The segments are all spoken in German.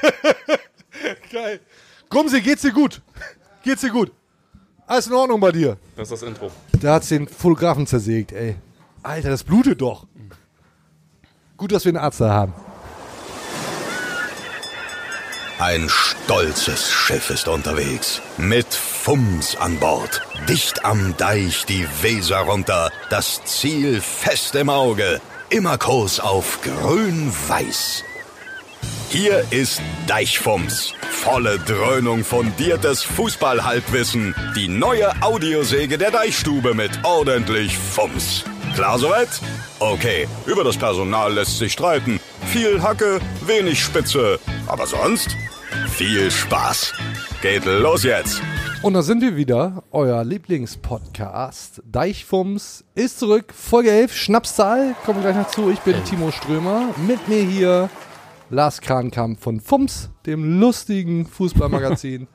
Geil. Gumsi, geht's dir gut? Geht's dir gut? Alles in Ordnung bei dir? Das ist das Intro. Da hat's den Fotografen zersägt, ey. Alter, das blutet doch. Gut, dass wir einen Arzt da haben. Ein stolzes Schiff ist unterwegs. Mit Fums an Bord. Dicht am Deich die Weser runter. Das Ziel fest im Auge. Immer Kurs auf grün-weiß. Hier ist Deichfums. Volle Dröhnung fundiertes Fußballhalbwissen. Die neue Audiosäge der Deichstube mit ordentlich Fums. Klar soweit? Okay, über das Personal lässt sich streiten. Viel Hacke, wenig Spitze. Aber sonst viel Spaß. Geht los jetzt. Und da sind wir wieder, euer Lieblingspodcast. Deichfums ist zurück, Folge 11, Schnapszahl, kommen wir gleich noch zu. Ich bin Timo Strömer, mit mir hier Lars Krankamp von Fums, dem lustigen Fußballmagazin.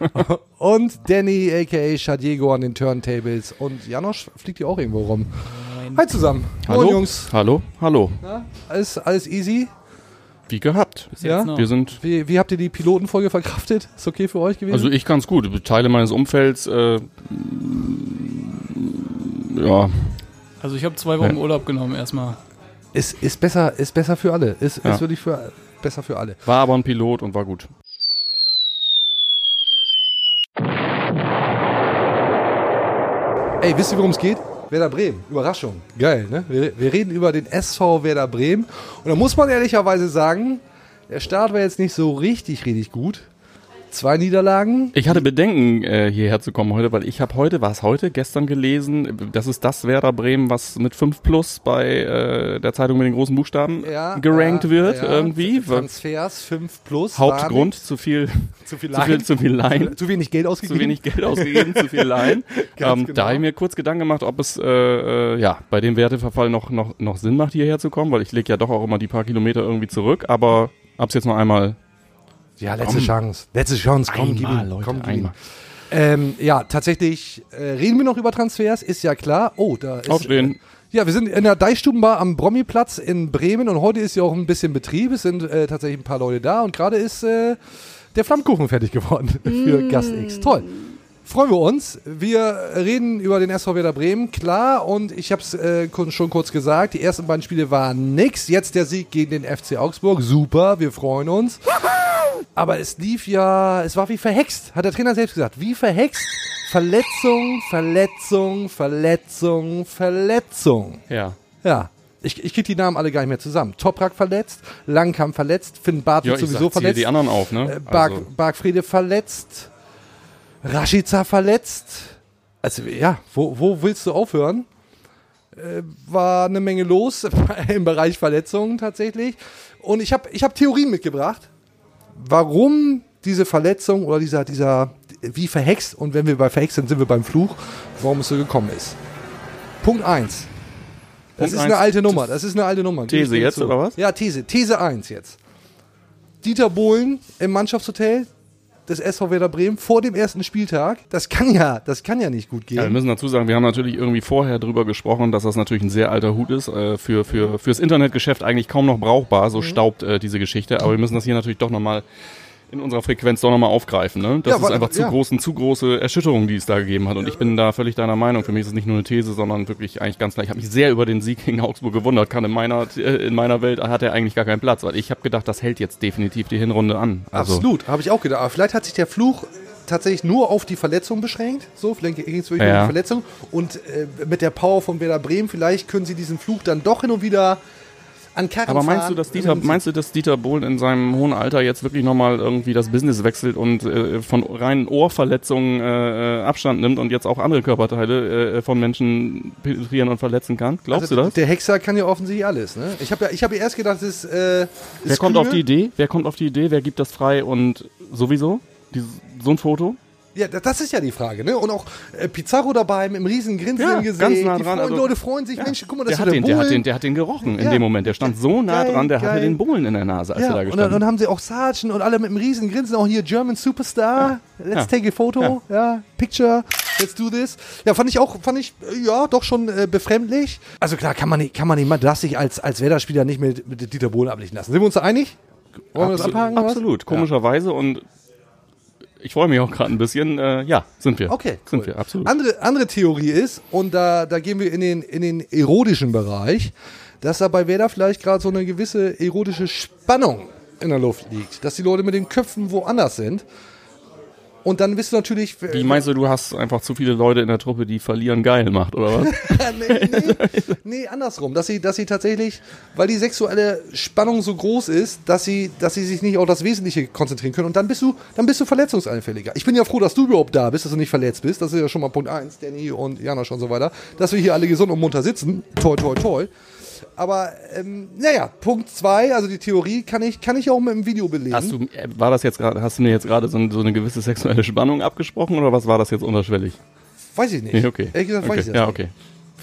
und Danny, aka Shadiego an den Turntables. Und Janosch fliegt hier auch irgendwo rum. Hi zusammen. Hallo, Moin, Jungs. Hallo, hallo. Na, alles, alles easy? Wie gehabt. Ja? Wir sind, Wie, wie habt ihr die Pilotenfolge verkraftet? Ist okay für euch gewesen? also ich ganz gut. Teile meines Umfelds, äh, ja, Also ich habe zwei Wochen Ja. Urlaub genommen erstmal. Ist, ist, besser, ist besser für alle. Ist, Ja. ist wirklich für, besser für alle. war aber ein Pilot und war gut. Ey, wisst ihr, worum es geht? Werder Bremen. Überraschung. Geil, ne? Wir, wir reden über den SV Werder Bremen. Und da muss man ehrlicherweise sagen, der Start war jetzt nicht so richtig, richtig gut. Zwei Niederlagen. Ich hatte Bedenken, äh, hierher zu kommen heute, weil ich habe heute, war es heute, gestern gelesen, das ist das Werder Bremen, was mit 5 plus bei äh, der Zeitung mit den großen Buchstaben gerankt ja, wird ja. irgendwie. Transfers 5 plus. Hauptgrund, zu viel, Zu viel zu viel, zu viel Leihen. Zu wenig Geld ausgegeben. zu wenig Geld ausgegeben, zu viel Leihen. Ganz ähm, genau. Da habe ich mir kurz Gedanken gemacht, ob es äh, äh, ja bei dem Werteverfall noch, noch, noch Sinn macht, hierher zu kommen, weil ich lege ja doch auch immer die paar Kilometer irgendwie zurück, aber hab's jetzt noch einmal. Ja, letzte Komm. Chance. Letzte Chance. Komm, gib Einmal, ihm. Leute, komm, gib einmal. Ähm, ja, tatsächlich äh, reden wir noch über Transfers, ist ja klar. Oh, da ist. Aufstehen. Äh, ja, wir sind in der Deichstubenbar am Brommiplatz in Bremen und heute ist ja auch ein bisschen Betrieb. Es sind äh, tatsächlich ein paar Leute da und gerade ist äh, der Flammkuchen fertig geworden für Gast X. Toll. Freuen wir uns. Wir reden über den SV Werder Bremen, klar. Und ich habe es äh, schon kurz gesagt, die ersten beiden Spiele waren nix. Jetzt der Sieg gegen den FC Augsburg. Super, wir freuen uns. Aber es lief ja, es war wie verhext, hat der Trainer selbst gesagt. Wie verhext. Verletzung, Verletzung, Verletzung, Verletzung. Ja. Ja. Ich, ich krieg die Namen alle gar nicht mehr zusammen. Toprak verletzt, Langkamp verletzt, Finn ich sowieso verletzt. die anderen auf, ne? Äh, Bark, Also, Barkfriede verletzt, Rashica verletzt. Also ja, wo, wo willst du aufhören? Äh, war eine Menge los im Bereich Verletzungen tatsächlich. Und ich habe ich hab Theorien mitgebracht, warum diese Verletzung oder dieser, dieser, wie verhext, und wenn wir bei verhext sind, sind wir beim Fluch, warum es so gekommen ist. Punkt 1. Das Punkt ist eine alte Nummer. Das ist eine alte Nummer. These jetzt, zu. oder was? Ja, These. These 1 jetzt. Dieter Bohlen im Mannschaftshotel des SV Werder Bremen vor dem ersten Spieltag. Das kann ja, das kann ja nicht gut ja, wir gehen. müssen dazu sagen, wir haben natürlich irgendwie vorher drüber gesprochen, dass das natürlich ein sehr alter Hut ist, äh, für, für, fürs Internetgeschäft eigentlich kaum noch brauchbar, Mhm. so staubt äh, diese Geschichte, aber wir müssen das hier natürlich doch nochmal in unserer Frequenz doch nochmal aufgreifen. Ne? Das Ja, ist einfach zu ja. groß, eine zu große Erschütterung, die es da gegeben hat. Und ich bin da völlig deiner Meinung. Für mich ist es nicht nur eine These, sondern wirklich eigentlich ganz klar. Ich habe mich sehr über den Sieg gegen Augsburg gewundert. Kann in meiner, äh, in meiner Welt hat er eigentlich gar keinen Platz, weil ich habe gedacht, das hält jetzt definitiv die Hinrunde an. Also, Absolut, habe ich auch gedacht. Aber vielleicht hat sich der Fluch tatsächlich nur auf die Verletzung beschränkt. So, vielleicht ging es wirklich nur um Ja. die Verletzung. Und äh, mit der Power von Werder Bremen, vielleicht können sie diesen Fluch dann doch hin und wieder an Karren Aber meinst fahren. du, dass Dieter, meinst du, dass Dieter Bohlen in seinem hohen Alter jetzt wirklich nochmal irgendwie das Business wechselt und äh, von reinen Ohrverletzungen äh, äh, Abstand nimmt und jetzt auch andere Körperteile äh, von Menschen penetrieren und verletzen kann? Glaubst also, du das? Der Hexer kann ja offensichtlich alles. Ne? Ich habe ja, ich hab ja erst gedacht, es ist. Äh, Wer ist kommt kühl. auf die Idee? Wer kommt auf die Idee? Wer gibt das frei und sowieso? Dieses, so ein Foto? Ja, da- das ist ja die Frage, ne? Und auch äh, Pizarro dabei mit dem riesen Grinsen Ja, im Gesicht. ganz nah die dran, freuen, also- Leute freuen sich, Mensch, guck mal, das Der ist hat, der den, der, hat den, der hat den gerochen in Ja. dem Moment. Der stand so nah Geil, dran, der hatte geil. den Bohlen in der Nase, als er ja, da und dann, gestanden und dann haben sie auch Sargent und alle mit einem riesen Grinsen, auch hier German Superstar. Let's Ja. take a photo, ja. Picture, let's do this. Ja, fand ich auch, fand ich, ja, doch schon äh, befremdlich. Also klar, kann man nicht, kann man nicht, man darf sich als, als Werder-Spieler nicht mit, mit Dieter Bohlen ablichten lassen. Sind wir uns da einig? Wollen wir das abhaken? absolut. Komischerweise und ich freue mich auch gerade ein bisschen. Äh, ja, sind wir. Okay, Sind cool. wir, absolut. Andere, andere Theorie ist, und da, da gehen wir in den, in den erotischen Bereich, dass da bei Werder vielleicht gerade so eine gewisse erotische Spannung in der Luft liegt. Dass die Leute mit den Köpfen woanders sind. Und dann bist du natürlich. Wie meinst du, du hast einfach zu viele Leute in der Truppe, die verlieren geil macht, oder was? nee, nee, nee, andersrum. Dass sie, dass sie tatsächlich, weil die sexuelle Spannung so groß ist, dass sie, dass sie sich nicht auf das Wesentliche konzentrieren können. Und dann bist du, dann bist du verletzungsanfälliger. Ich bin ja froh, dass du überhaupt da bist, dass du nicht verletzt bist. Das ist ja schon mal Punkt eins, Danny und Janosch und so weiter. Dass wir hier alle gesund und munter sitzen. Toi, toi, toi. Aber, ähm, naja, Punkt zwei, also die Theorie kann ich, kann ich auch mit dem Video belegen. Hast du, äh, war das jetzt gerade, hast du mir jetzt gerade so, so eine gewisse sexuelle Spannung abgesprochen oder was war das jetzt unterschwellig? weiß ich nicht. Nee, okay. Ehrlich gesagt, weiß okay. ich das Ja, nicht. okay.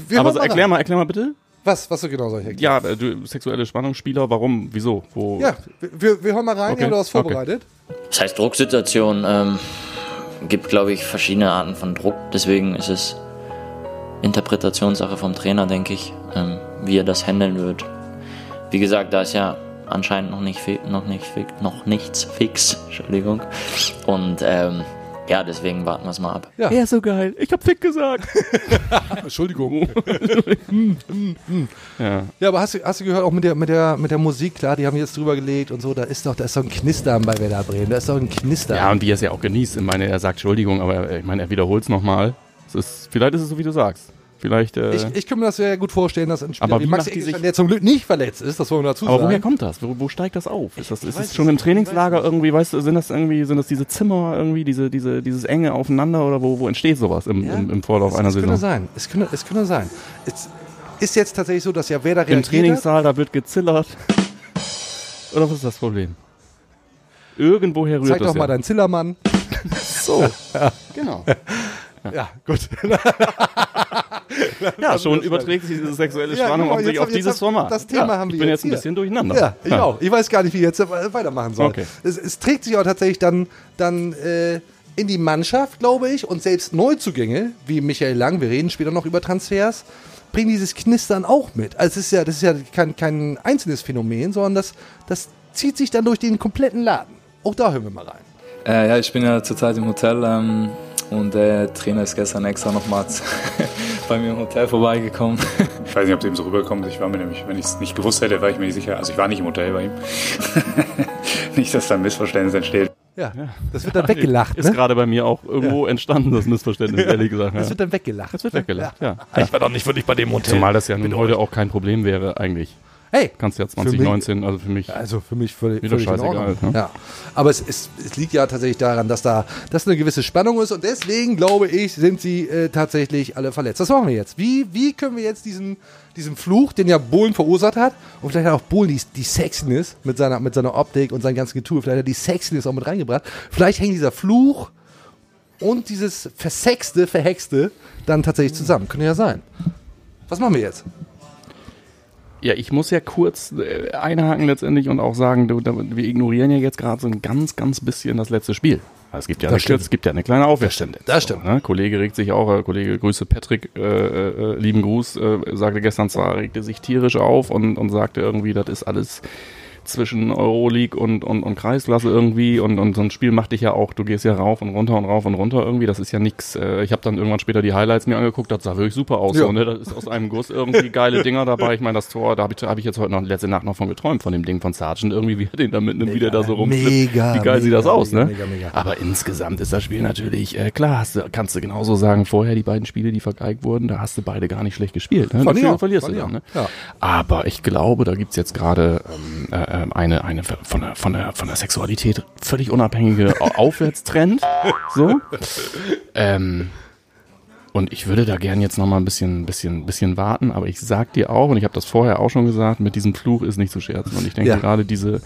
Wir Aber so, erklär mal, erklär mal bitte. Was, was du genau soll ich erklären? Ja, äh, du, sexuelle Spannungsspieler, warum, wieso, wo? Ja, wir, wir hören mal rein, Okay, ja, du hast okay. vorbereitet. Das heißt, Drucksituation ähm, gibt, glaube ich, verschiedene Arten von Druck. Deswegen ist es Interpretationssache vom Trainer, denke ich, ähm, wie er das handeln wird. Wie gesagt, da ist ja anscheinend noch nicht noch nicht noch nichts fix, Entschuldigung. Und ähm, ja, deswegen warten wir es mal ab. Ja. Er ist so geil. Ich hab Fick gesagt. Entschuldigung. ja. Ja, aber hast du, hast du gehört, auch mit der, mit, der, mit der Musik, klar, die haben jetzt drüber gelegt und so, da ist doch, da ist doch ein Knistern bei Werder Bremen, da ist doch ein Knistern. ja, und wie er es ja auch genießt. Ich meine, er sagt Entschuldigung, aber äh, ich meine, er wiederholt es nochmal. Vielleicht ist es so, wie du sagst. Vielleicht, äh, ich, ich kann mir das sehr gut vorstellen, dass ein Spieler Aber wie wie Max Eggestein, sich- der zum Glück nicht verletzt ist, das wollen wir dazu aber sagen. woher kommt das? Wo, wo steigt das auf? Ist das, ist das schon im. Trainingslager irgendwie, weißt du, sind das irgendwie, sind das diese Zimmer irgendwie, diese, diese, dieses enge aufeinander oder wo, wo entsteht sowas im, Ja, im, im Vorlauf es, einer es könnte Saison? sein, es könnte, es könnte sein. Es ist jetzt tatsächlich so, dass ja Werder Im reagiert hat. Trainingssaal, da wird gezillert. Oder was ist das Problem? Irgendwoher rührt Zeig das doch mal ja. deinen Zillermann. So, genau. Ja, gut. Ja, schon überträgt sich diese sexuelle Ja, Spannung genau, auf, sich jetzt- auf dieses hab- Format. das Thema ja, haben wir Ich bin jetzt ein bisschen durcheinander. Ja, ich auch. Ich weiß gar nicht, wie ich jetzt äh, weitermachen soll. Okay. Es, es trägt sich auch tatsächlich dann, dann äh, in die Mannschaft, glaube ich, und selbst Neuzugänge, wie Michael Lang, wir reden später noch über Transfers, bringen dieses Knistern auch mit. Also es ist ja, das ist ja kein, kein einzelnes Phänomen, sondern das, das zieht sich dann durch den kompletten Laden. Auch da hören wir mal rein. Äh, ja, ich bin ja zurzeit im Hotel ähm, und der Trainer ist gestern extra nochmal bei mir im Hotel vorbeigekommen. Ich weiß nicht, ob es ihm so rüberkommt. Ich war mir nämlich, wenn ich es nicht gewusst hätte, war ich mir nicht sicher. Also ich war nicht im Hotel bei ihm. nicht, dass da ein Missverständnis entsteht. Ja, das wird dann weggelacht, Ist ne? gerade bei mir auch irgendwo entstanden, das Missverständnis, ehrlich gesagt. Ja. Das wird dann weggelacht. Das wird weggelacht, ja. Ich war doch nicht wirklich bei dem Hotel. Zumal das ja nun heute auch kein Problem wäre, eigentlich. Hey, Kannst ja mich- 2019, also für mich. Also für mich völlig, völlig scheißegal, ne? Ja. Aber es, es, es liegt ja tatsächlich daran, dass da dass eine gewisse Spannung ist und deswegen glaube ich, sind sie äh, tatsächlich alle verletzt. Was machen wir jetzt? Wie, wie können wir jetzt diesen, diesen Fluch, den ja Bohlen verursacht hat, und vielleicht hat auch Bohlen die, die Sexiness mit seiner, mit seiner Optik und seinem ganzen Getue, vielleicht hat er die Sexiness auch mit reingebracht. Vielleicht hängt dieser Fluch und dieses Versexte, Verhexte dann tatsächlich zusammen. Könnte ja sein. Was machen wir jetzt? Ja, ich muss ja kurz äh, einhaken letztendlich und auch sagen, wir ignorieren ja jetzt gerade so ein ganz, ganz bisschen das letzte Spiel. Es gibt ja, Das eine, stimmt. es gibt ja eine kleine Aufwärtstendenz. Das stimmt. So, ne? Kollege regt sich auch, äh, Kollege Grüße Patrick, äh, äh, lieben Gruß, äh, sagte gestern zwar, regte sich tierisch auf und, und sagte irgendwie, das ist alles zwischen Euroleague und, und, und Kreisklasse irgendwie und, und so ein Spiel macht dich ja auch, du gehst ja rauf und runter und rauf und runter irgendwie, das ist ja nix. Äh, ich habe dann irgendwann später die Highlights mir angeguckt, das sah wirklich super aus. Ja. So, ne? Das ist aus einem Guss irgendwie geile Dinger dabei. Ich meine, das Tor, da habe ich, hab ich jetzt heute noch letzte Nacht noch von geträumt, von dem Ding von Sargent irgendwie, wie er den da mitnimmt, wie der da so rumflippt. Mega, Wie geil sieht das mega, aus, mega, ne? mega, mega. Aber insgesamt ist das Spiel natürlich, äh, klar, hast du, kannst du genauso sagen, vorher die beiden Spiele, die vergeigt wurden, da hast du beide gar nicht schlecht gespielt. Ne? Auch, verlierst du dann, ne? Ja. Aber ich glaube, da gibt's jetzt gerade ähm, äh, äh, eine, eine von der, von, der, von der Sexualität völlig unabhängige Au- Aufwärtstrend. So. Ähm, und ich würde da gern jetzt noch mal ein bisschen, bisschen, bisschen warten, aber ich sag dir auch, und ich habe das vorher auch schon gesagt, mit diesem Fluch ist nicht zu scherzen. Und ich denke Ja. gerade diese,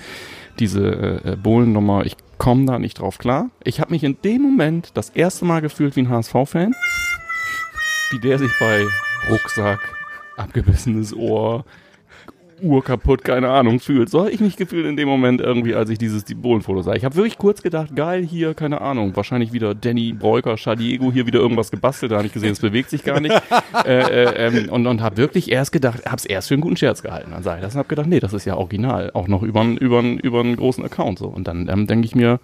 diese äh, äh, Bohlennummer, ich komme da nicht drauf klar. Ich habe mich in dem Moment das erste Mal gefühlt wie ein HSV-Fan, wie der sich bei Rucksack, abgebissenes Ohr, Uhr kaputt, keine Ahnung, fühlt. So habe ich mich gefühlt in dem Moment irgendwie, als ich dieses die Bohlenfoto sah. Ich habe wirklich kurz gedacht, geil, hier, keine Ahnung, wahrscheinlich wieder Danny Breuker, Shadiego, hier wieder irgendwas gebastelt, da habe ich gesehen, es bewegt sich gar nicht. äh, äh, ähm, und und habe wirklich erst gedacht, habe es erst für einen guten Scherz gehalten. Dann sage ich das und habe gedacht, nee, das ist ja original, auch noch über über einen großen Account so. Und dann ähm, denke ich mir,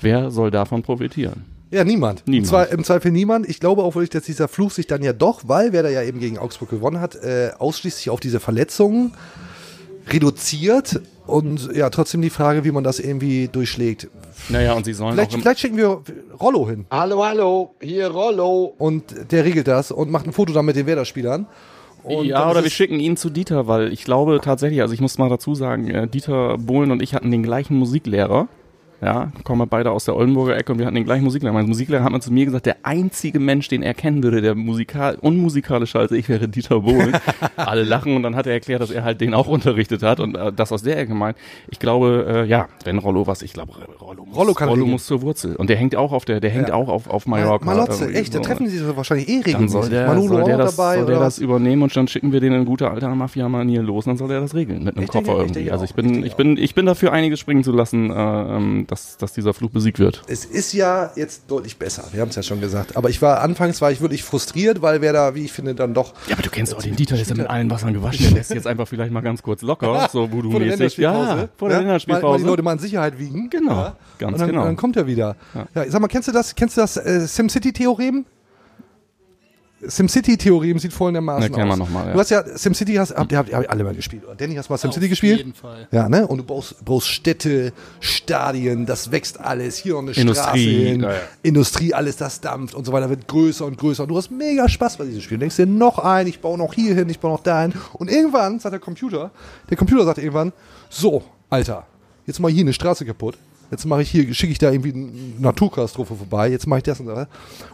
wer soll davon profitieren? Ja, niemand. Niemand. Zwar im Zweifel niemand. Ich glaube auch wirklich, dass dieser Fluch sich dann ja doch, weil wer da ja eben gegen Augsburg gewonnen hat, äh, ausschließlich auf diese Verletzungen reduziert. Und ja, trotzdem die Frage, wie man das irgendwie durchschlägt. Naja, und sie sollen Vielleicht, vielleicht schicken wir Rollo hin. Hallo, hallo, hier Rollo. Und der regelt das und macht ein Foto dann mit den Werder-Spielern. Und ja, oder wir schicken ihn zu Dieter, weil ich glaube tatsächlich, also ich muss mal dazu sagen, äh, Dieter Bohlen und ich hatten den gleichen Musiklehrer. Ja, kommen wir beide aus der Oldenburger Ecke und wir hatten den gleichen Musiklehrer. Mein Musiklehrer hat mal zu mir gesagt, der einzige Mensch, den er kennen würde, der musikal unmusikalisch als ich wäre Dieter Bohlen. Alle lachen und dann hat er erklärt, dass er halt den auch unterrichtet hat und äh, das aus der Ecke meint. Ich glaube, äh, ja, wenn Rollo was, ich glaube, Rollo muss, Rollo kann Rollo muss zur Wurzel. Und der hängt auch auf der, der hängt Ja. auch auf, auf Mallorca. Malotze, irgendwie echt, da so. treffen sie sich wahrscheinlich eh Dann regelmäßig. soll der, Manolo soll der, das, dabei soll der das übernehmen und dann schicken wir den in guter alter Mafia-Manier los und dann soll der das regeln mit einem Ich denke- Koffer ich irgendwie. denke Also ich ich bin, denke ich bin, ich bin dafür einiges springen zu lassen, äh, ähm, dass, dass dieser Fluch besiegt wird. Es ist ja jetzt deutlich besser, wir haben es ja schon gesagt. Aber ich war anfangs war ich wirklich frustriert, weil wer da, wie ich finde, dann doch Ja, aber du kennst auch den Dieter, der ist ja mit allen Wassern gewaschen. Der lässt jetzt einfach vielleicht mal ganz kurz locker, so vor der voodoo-mäßig. Länderspielpause. Ja, vor der Ja, Mal, mal Länderspielpause. die Leute mal in Sicherheit wiegen. Genau, Ja. ganz und dann, genau. Dann kommt er wieder. Ja. sag mal, kennst du das, kennst du das äh, SimCity-Theorem? SimCity-Theorem sieht folgendermaßen aus. noch mal, ja. Du hast ja SimCity, hast, habt, ihr- habt ihr alle mal gespielt. Oder? Danny, hast du mal SimCity gespielt? Auf jeden Fall. Ja, ne? Und du brauchst, brauchst Städte, Stadien, das wächst alles. Hier noch eine Industrie, Straße hin. ja, ja. Industrie, alles das dampft und so weiter, wird größer und größer. Und du hast mega Spaß bei diesem Spiel. Du denkst dir noch ein, ich baue noch hier hin, ich baue noch dahin. Und irgendwann sagt der Computer, der Computer sagt irgendwann, so, Alter, jetzt mal hier eine Straße kaputt. Jetzt mache ich hier, schicke ich da irgendwie eine Naturkatastrophe vorbei. Jetzt mache ich das und das.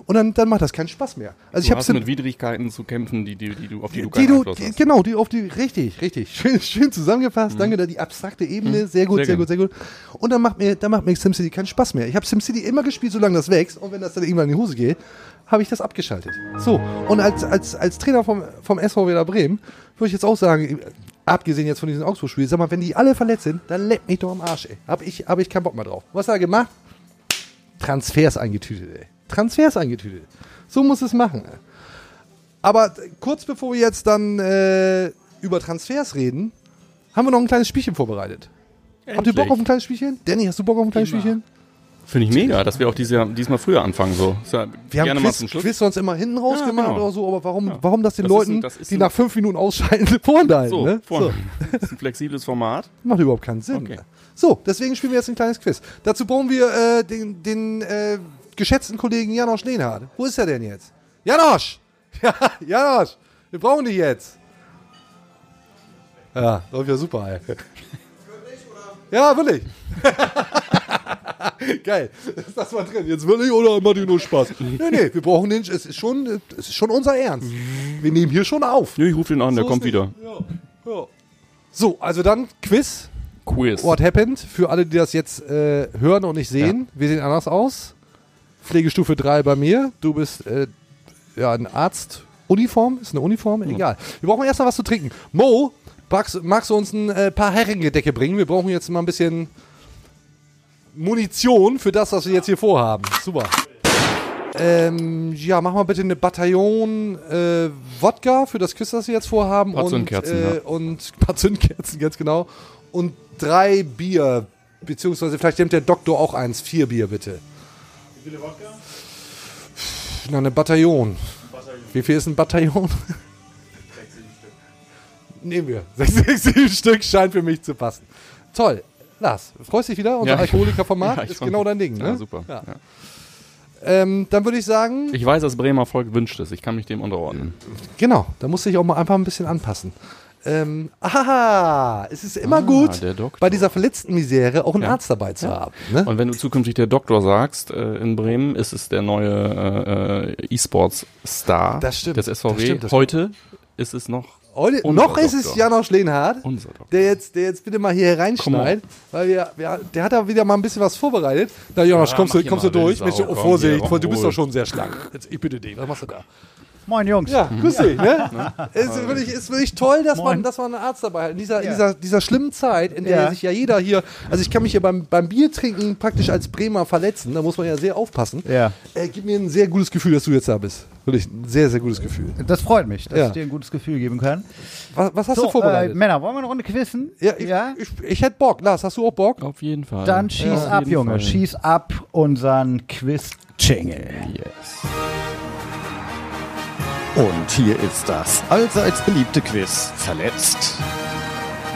Und dann, dann macht das keinen Spaß mehr. Also ich Du habe hast mit Widrigkeiten zu kämpfen, die, die, die du, auf die du die keinen du, Einfluss die, hast. genau, die auf die, richtig, richtig. Schön, schön zusammengefasst. Danke, da die abstrakte Ebene. Sehr gut, Sehr sehr, gut, sehr gut. Und dann macht mir, dann macht mir SimCity keinen Spaß mehr. Ich habe SimCity immer gespielt, solange das wächst. Und wenn das dann irgendwann in die Hose geht, habe ich das abgeschaltet. So. Und als, als, als Trainer vom, vom SV Werder Bremen würde ich jetzt auch sagen, abgesehen jetzt von diesen Augsburg-Spielen, sag mal, wenn die alle verletzt sind, dann leck mich doch am Arsch, ey. Hab ich, hab ich keinen Bock mehr drauf. Was hat er gemacht? Transfers eingetütet, ey. Transfers eingetütet. So muss es machen, ey. Aber kurz bevor wir jetzt dann äh, über Transfers reden, haben wir noch ein kleines Spielchen vorbereitet. Habt ihr Bock auf ein kleines Spielchen? Danny, hast du Bock auf ein kleines Spielchen? Finde ich mega, dass wir auch dieses Jahr, diesmal früher anfangen. So. Ja Wir haben Quiz. Quiz sonst immer hinten raus Ja, gemacht genau. oder so, aber warum, warum das den Das Leuten, ein- das die ein- nach fünf Minuten ausschalten, vorenthalten? So, ne? vorne. Das ist ein flexibles Format. Macht überhaupt keinen Sinn. Okay. So, deswegen spielen wir jetzt ein kleines Quiz. Dazu brauchen wir äh, den, den äh, geschätzten Kollegen Janosch Lehnhardt. Wo ist er denn jetzt? Janosch! Ja, Janosch! Wir brauchen dich jetzt. Ja, läuft ja super, ey. Ja, will ich. Geil. Ist das mal drin? Jetzt will ich oder macht ihr nur Spaß? Nee, nee, wir brauchen den. Es ist schon, es ist schon unser Ernst. Wir nehmen hier schon auf. Nö, ich rufe den an, der So kommt ist wieder. Ja, ja. So, also dann Quiz. Quiz. What happened? Für alle, die das jetzt äh, hören und nicht sehen, wir sehen anders aus. Pflegestufe 3 bei mir. Du bist äh, ja ein Arzt. Uniform? Ist eine Uniform? Egal. Wir brauchen erst mal was zu trinken. Mo, magst, magst du uns ein äh, paar Herringedecke bringen? Wir brauchen jetzt mal ein bisschen Munition für das, was wir jetzt hier vorhaben. Super. Ähm, ja, mach mal bitte eine Bataillon äh, Wodka für das Quiz, das wir jetzt vorhaben. Paar und, Zündkerzen, äh, ja. und ein paar Zündkerzen, ganz genau. Und drei Bier. Beziehungsweise vielleicht nimmt der Doktor auch eins. Vier Bier, bitte. Wie viele Wodka? Na, eine Bataillon. Wie viel ist ein Bataillon? Nehmen wir. Sechs, sechs, sieben Stück scheint für mich zu passen. Toll. Lars, freust dich wieder? Unser Ja, Alkoholikerformat Ja, ist genau dein Ding, ne? Ja, super. Ja. Ja. Ähm, dann würde ich sagen, Ich weiß, dass Bremer Volk wünscht es. Ich kann mich dem unterordnen. genau, da musste ich auch mal einfach ein bisschen anpassen. Ähm, aha, es ist immer Ah, gut, bei dieser verletzten Misere auch einen Ja. Arzt dabei zu haben. Ne? Und wenn du zukünftig der Doktor sagst, äh, in Bremen ist es der neue äh, äh, E-Sports-Star Das stimmt, des SVW. das stimmt, das Heute ist es noch Heute, noch ist es. Janosch Lehnhardt, der jetzt, der jetzt bitte mal hier reinschneidet, weil wir, wir, der hat da wieder mal ein bisschen was vorbereitet. Na Janosch, Ja, kommst du, kommst du durch? Mensch, oh, komm, Vorsicht, hier, du bist doch schon sehr schlank. Jetzt, ich bitte dich, was machst du da? Moin Jungs. Ja, grüß dich, ne? Es ist wirklich, ist wirklich toll, dass man, dass man einen Arzt dabei hat. In dieser, Ja. dieser, dieser schlimmen Zeit, in der Ja. sich ja jeder hier, also ich kann mich hier beim, beim Bier trinken praktisch als Bremer verletzen, da muss man ja sehr aufpassen. Ja. Äh, gibt mir ein sehr gutes Gefühl, dass du jetzt da bist. Wirklich ein sehr, sehr gutes Gefühl. Das freut mich, dass Ja. ich dir ein gutes Gefühl geben kann. Was, was hast so, du vorbereitet? Äh, Männer, wollen wir eine Runde quizzen? ja, ich, Ich, ich hätte Bock. Lars, hast du auch Bock? Auf jeden Fall. Dann schieß Ja, ab, Junge. Fall. Schieß ab unseren Quiz-Jingle. Yes. Und hier ist das allseits beliebte Quiz. Verletzt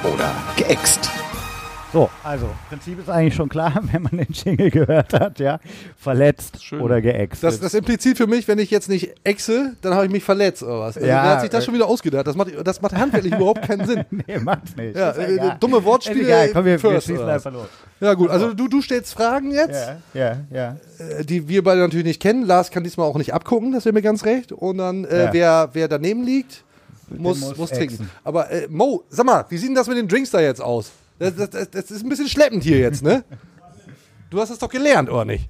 oder geäxt. So, also, Prinzip ist eigentlich schon klar, wenn man den Jingle gehört hat, ja. Verletzt Schön. oder geäxt. Das, das impliziert für mich, wenn ich jetzt nicht exe, dann habe ich mich verletzt oder was. Also, Ja, wer hat sich das äh, schon wieder ausgedacht? Das macht, das macht handwerklich überhaupt keinen Sinn. nee, macht's nicht. Ja, Ist äh, egal. dumme Wortspiele Ist egal, komm, wir, wir first, was? einfach los. Ja gut, also du, du stellst Fragen jetzt, Ja, ja, ja. äh, die wir beide natürlich nicht kennen. Lars kann diesmal auch nicht abgucken, das wäre mir ganz recht. Und dann, äh, Ja. wer, wer daneben liegt, muss, muss muss, trinken. Aber äh, Mo, sag mal, wie sieht denn das mit den Drinks da jetzt aus? Das, das, das, das ist ein bisschen schleppend hier jetzt, ne? Du hast es doch gelernt, oder nicht?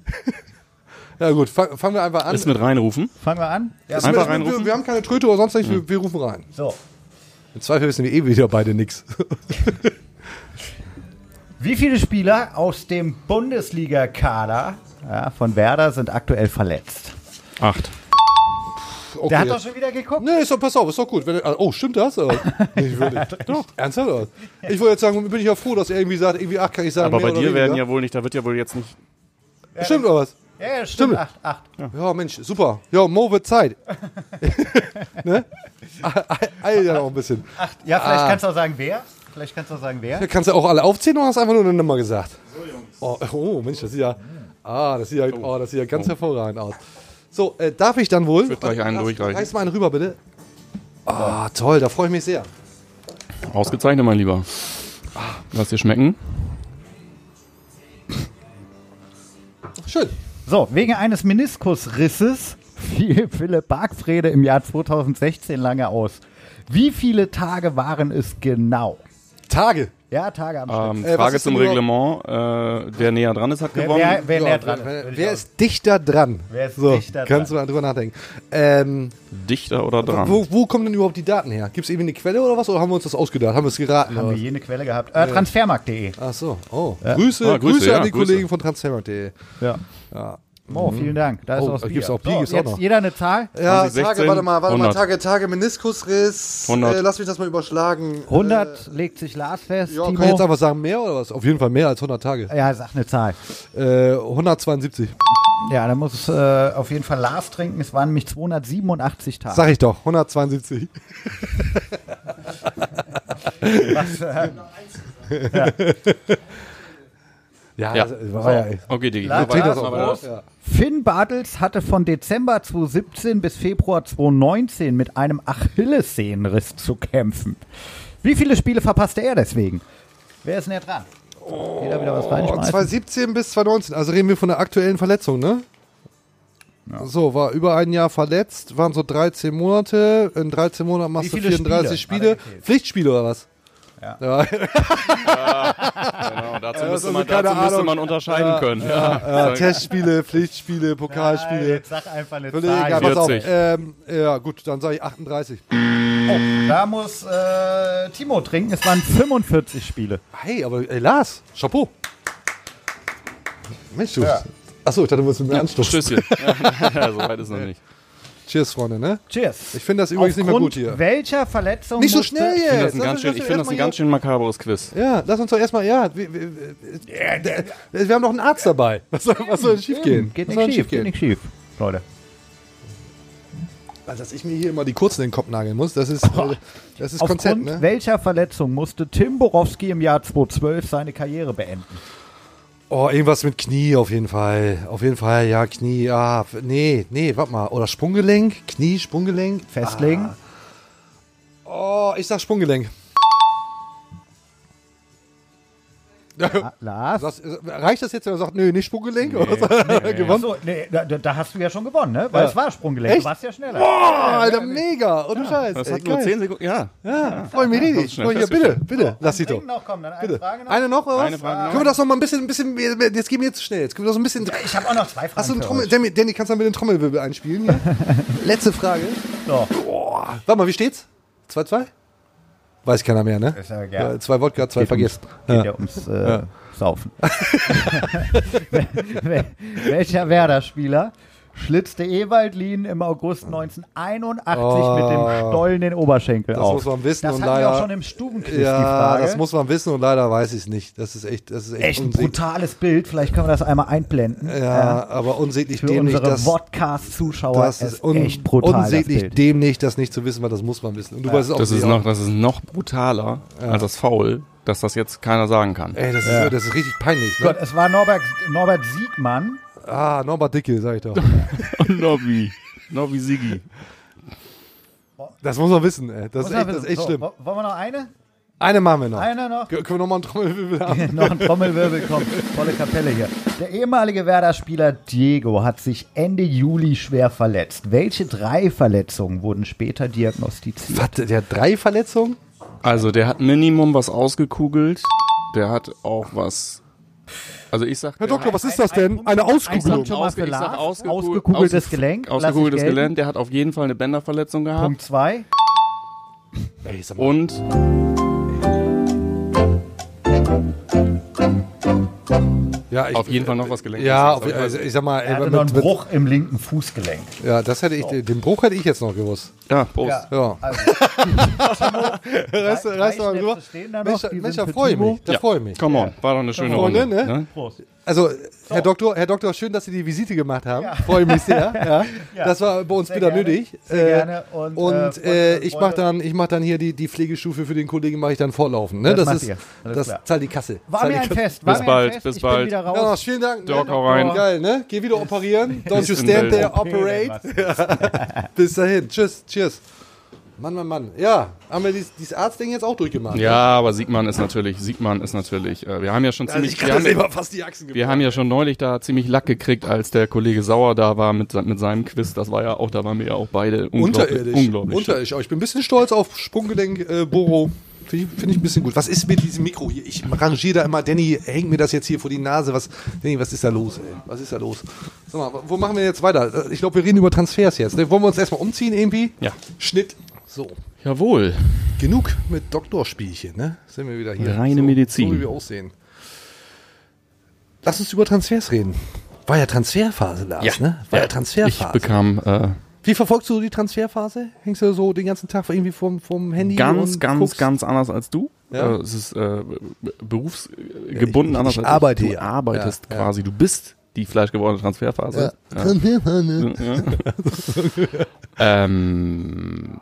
ja gut, fang- fangen wir einfach an. Ist mit reinrufen. Fangen wir an? Ja, einfach mit- wir, reinrufen? wir haben keine Tröte oder sonst nichts, wir, wir rufen rein. so. Im Zweifel wissen wir eh wieder beide nix. Wie viele Spieler aus dem Bundesliga-Kader ja, von Werder sind aktuell verletzt? Acht. Okay. Der hat doch schon wieder geguckt. Nee, ist doch, pass auf, ist doch gut. Wenn, oh, stimmt das? Oder? Nicht wirklich. doch. Ernsthaft? Oder? Ich wollte jetzt sagen, bin ich ja froh, dass er irgendwie sagt, irgendwie acht kann ich sagen. Aber mehr bei oder dir werden ja wohl nicht, da wird ja wohl jetzt nicht. Stimmt oder was? Ja, ja, stimmt. Stimmt. Acht, acht. Ja, Mensch, super. Ja, Mo wird Zeit. ne? Eil ja noch ein bisschen. Ja, vielleicht Ah. kannst du auch sagen, wer. Vielleicht kannst du auch sagen, wer. Ja, kannst du auch alle aufzählen oder hast du einfach nur eine Nummer gesagt? Oh, oh Mensch, das sieht ja. Ah, das sieht ja, oh, das sieht ja ganz hervorragend aus. So, äh, darf ich dann wohl? Ich würd gleich einen Lass- durchreichen. Reiß mal einen rüber, bitte. Ah, toll, da freue ich mich sehr. Ausgezeichnet, mein Lieber. Lass dir schmecken. Schön. So, wegen eines Meniskusrisses fiel Philipp Bargfrede im Jahr 2016 lange aus. Wie viele Tage waren es genau? Tage. Ja, Tage am Stück. Ähm, Äh, was Frage ist zum Reglement. Äh, der näher dran ist, hat Wer, gewonnen. wer, wer Ja, näher dran ist. wer, ich wer ist dichter dran? Wer ist so, dichter Kannst dran? du mal drüber nachdenken. Ähm, Dichter oder dran? wo, wo kommen denn überhaupt die Daten her? Gibt es irgendwie eine Quelle oder was? Oder haben wir uns das ausgedacht? Haben wir es geraten? Haben oder wir je eine Quelle gehabt? Äh, Transfermarkt.de. Ach so. Oh. Grüße, Ah, Grüße, Grüße, ja, an die Grüße. Kollegen von Transfermarkt.de. Ja. Ja. Mo, vielen Dank. Da ist Oh, auch das gibt's Bier. auch Bier, so, gibt's auch jetzt noch. jeder eine Zahl? Ja, 2016, Tage, warte mal, warte mal, 100. Tage, Tage, Meniskusriss. 100. Äh, lass mich das mal überschlagen. 100 legt sich Lars fest. Äh, ja, Timo. kann ich jetzt einfach sagen, mehr oder was? Auf jeden Fall mehr als 100 Tage. ja, sag eine Zahl. Äh, 172. Ja, dann muss äh, auf jeden Fall Lars trinken. Es waren nämlich 287 Tage. Sag ich doch, 172. Was, äh, Ja, Ja. das war ja. Okay, Digi. Lars, das auch das- Ja. Finn Bartels hatte von Dezember 2017 bis Februar 2019 mit einem Achillessehnenriss zu kämpfen. Wie viele Spiele verpasste er deswegen? Wer ist näher dran? Jeder wieder was Oh, reinschmeißen? 2017 bis 2019, also reden wir von der aktuellen Verletzung, ne? So, war über ein Jahr verletzt, waren so 13 Monate. In 13 Monaten machst du viele 34 Spiele? Spiele. Pflichtspiele oder was? Ja. Ja, Genau, dazu, müsste, also man, keine dazu müsste man unterscheiden können. Ja. ja, Testspiele, Pflichtspiele, Nein, Pokalspiele. jetzt sag einfach eine Völlig egal, Zahl. pass auf. 40. Ähm, ja, gut, dann sage ich 38. Oh, da muss äh, Timo trinken. Es waren 45 Spiele. Hey, aber ey, Lars, Chapeau. Mensch, du. Achso, ich dachte, du wolltest mit mir anstoßen. Stößchen. ja, so weit ist noch nicht. Cheers, Freunde, ne? Cheers. Ich finde das übrigens nicht mehr Aufgrund gut hier. welcher Verletzung Nicht so musste- schnell Ich finde das jetzt. ein ganz schön, ich finde das ein ganz schön makabres Quiz. Ja, lass uns doch erstmal, ja. Wir, wir, wir, wir haben noch einen Arzt dabei. Was soll, was soll denn schief gehen? Geht was nicht denn schief, geht nicht schief, Leute. Also, dass ich mir hier immer die kurzen in den Kopf nageln muss, das ist, äh, das ist Konzept, Aufgrund ne? welcher Verletzung musste Tim Borowski im Jahr 2012 seine Karriere beenden? Oh, irgendwas mit Knie auf jeden Fall. Auf jeden Fall, ja, Knie, ja. f- Nee, nee, warte mal. Oder Sprunggelenk? Knie, Sprunggelenk? Festlegen? Oh, ich sag Sprunggelenk. Lars? Das, reicht das jetzt, wenn er sagt, nö, nicht Sprunggelenk? oder? Gewonnen? Achso, nee, da, da hast du ja schon gewonnen, ne? Weil Ja. es war Sprunggelenk. Echt? Du warst ja schneller. Boah, Alter, mega. Ohne Scheiß. Das ey, hat nur geil. 10 Sekunden. Ja. Ja, freu mich Das richtig. ist schnell Komm hier, bitte, festgestellt. bitte, lass sie doch. Noch, komm, dann eine Bitte. Frage noch. Eine noch oder was? Eine Frage noch. Können wir das noch mal ein bisschen, ein bisschen, jetzt gehen wir jetzt zu schnell. Jetzt können wir das ein bisschen. Ich habe auch noch zwei Fragen. Hast du einen Trommel. Danny, Danny, kannst du mal mit dem Trommelwirbel einspielen? Letzte Frage. So. Boah. Warte mal, wie steht's? 2-2? Weiß keiner mehr, ne? Ja. Ja, zwei Wodka, zwei Geht vergessen. geht ja, ums äh, Saufen. Wel- Welcher Werder-Spieler schlitzte Ewaldlin im August 1981 mit dem Stollen den Oberschenkel Das auf? muss man wissen Das und leider. wir auch schon im Stubenquiz, die ja, Frage. das muss man wissen und leider weiß ich es nicht. Das ist echt, das ist echt, Echt ein brutales Bild. Vielleicht können wir das einmal einblenden. Ja, aber unsäglich Für dämlich, unsere das, Podcast-Zuschauer das ist ist un, echt brutal. das unsäglich Bild. dämlich, das nicht zu wissen, weil das muss man wissen. Und du weißt es auch Das ist, noch, das ist noch brutaler als das Foul, dass das jetzt keiner sagen kann. Ey, das ist, das ist richtig peinlich. Ne? Gott, es war Norbert, Norbert Siegmann. Ah, Norbert Dicke, sag ich doch. Nobby. Nobby Sigi. Das muss man wissen, ey. Das ist echt, das ist echt So, schlimm. wo- Wollen wir noch eine? Eine machen wir noch. Eine noch? Können wir noch mal einen Trommelwirbel haben? noch ein Trommelwirbel kommt. Volle Kapelle hier. Der ehemalige Werder-Spieler Diego hat sich Ende Juli schwer verletzt. Welche drei Verletzungen wurden später diagnostiziert? Was, der hat drei Verletzungen? Also der hat Minimum was ausgekugelt. Der hat auch was. Also ich sag. Herr der Doktor, was ist das denn? Eine Auskugelung. schon mal ausge- ich sag Ausgekugeltes ausge- Gelenk. Ich Ausgekugeltes. Gelenk. Der hat auf jeden Fall eine Bänderverletzung gehabt. Punkt zwei. Ey, sag mal. Und Ja, ich, auf jeden Fall noch was gelenkt. Ja, auf, also ich sag mal, Er hatte mit, noch einen mit, Bruch im linken Fußgelenk. ja, das hätte ich, den Bruch hätte ich jetzt noch gewusst. Ja, Prost. Ja. Also, Reißt, drei du mal drüber. Mensch, da freue ich mich. Da Ja. freue ich mich. Come on, war doch eine schöne Runde. ne? Ne? Prost. Also, Herr Doktor, Herr Doktor, schön, dass Sie die Visite gemacht haben. Freue mich sehr. Ja. Ja. Das war bei uns Sehr wieder gerne, nötig. sehr Äh, gerne. Und, Und, äh, äh, Freunde, ich mache dann, ich mach dann hier die, die Pflegestufe für den Kollegen mache ich dann fortlaufend. Ne? Das Das, ist, das klar. zahlt die Kasse. War Zahlt mir ein. Fest. War Bis mir bald, ein Fest. bis ich bin bald. wieder raus. Ja, vielen Dank. Doc, ne? hau rein. Geil, ne? Geh wieder operieren. Don't you stand there, operate. Bis dahin. Tschüss, cheers. Mann, Mann, Mann. Ja, haben wir dieses, dieses Arztding jetzt auch durchgemacht? Ja, aber Siegmann ist natürlich, Siegmann ist natürlich, äh, wir haben ja schon Also ziemlich, ich wir kann haben, selber fast die Achsen wir haben ja schon neulich da ziemlich Lack gekriegt, als der Kollege Sauer da war mit, mit seinem Quiz. Das war ja auch, da waren wir ja auch beide unglaublich. Unterirdisch. unglaublich Unterirdisch. Aber ich bin ein bisschen stolz auf Sprunggelenk äh, Boro. Finde ich, find ich ein bisschen gut. Was ist mit diesem Mikro hier? Ich rangiere da immer. Danny hängt mir das jetzt hier vor die Nase. Was, Danny, was ist da los, ey? Was ist da los? Sag mal, wo machen wir jetzt weiter? Ich glaube, wir reden über Transfers jetzt. Ne? Wollen wir uns erstmal umziehen irgendwie? Ja. Schnitt. So. Jawohl. Genug mit Doktorspielchen, ne? Sind wir wieder hier. Reine so, Medizin. So wie wir aussehen. Lass uns über Transfers reden. War ja Transferphase, Lars, ne? War ja, Ich Transferphase. bekam äh, Wie verfolgst du die Transferphase? Hängst du so den ganzen Tag irgendwie vorm, vorm Handy? ganz, ganz, guckst? ganz anders als du. Ja. Äh, es ist äh, berufsgebunden ich- anders ich als arbeite du. Du ja. arbeitest Ja, ja. quasi, du bist die fleischgewordene Transferphase. Ja. Ja. ähm,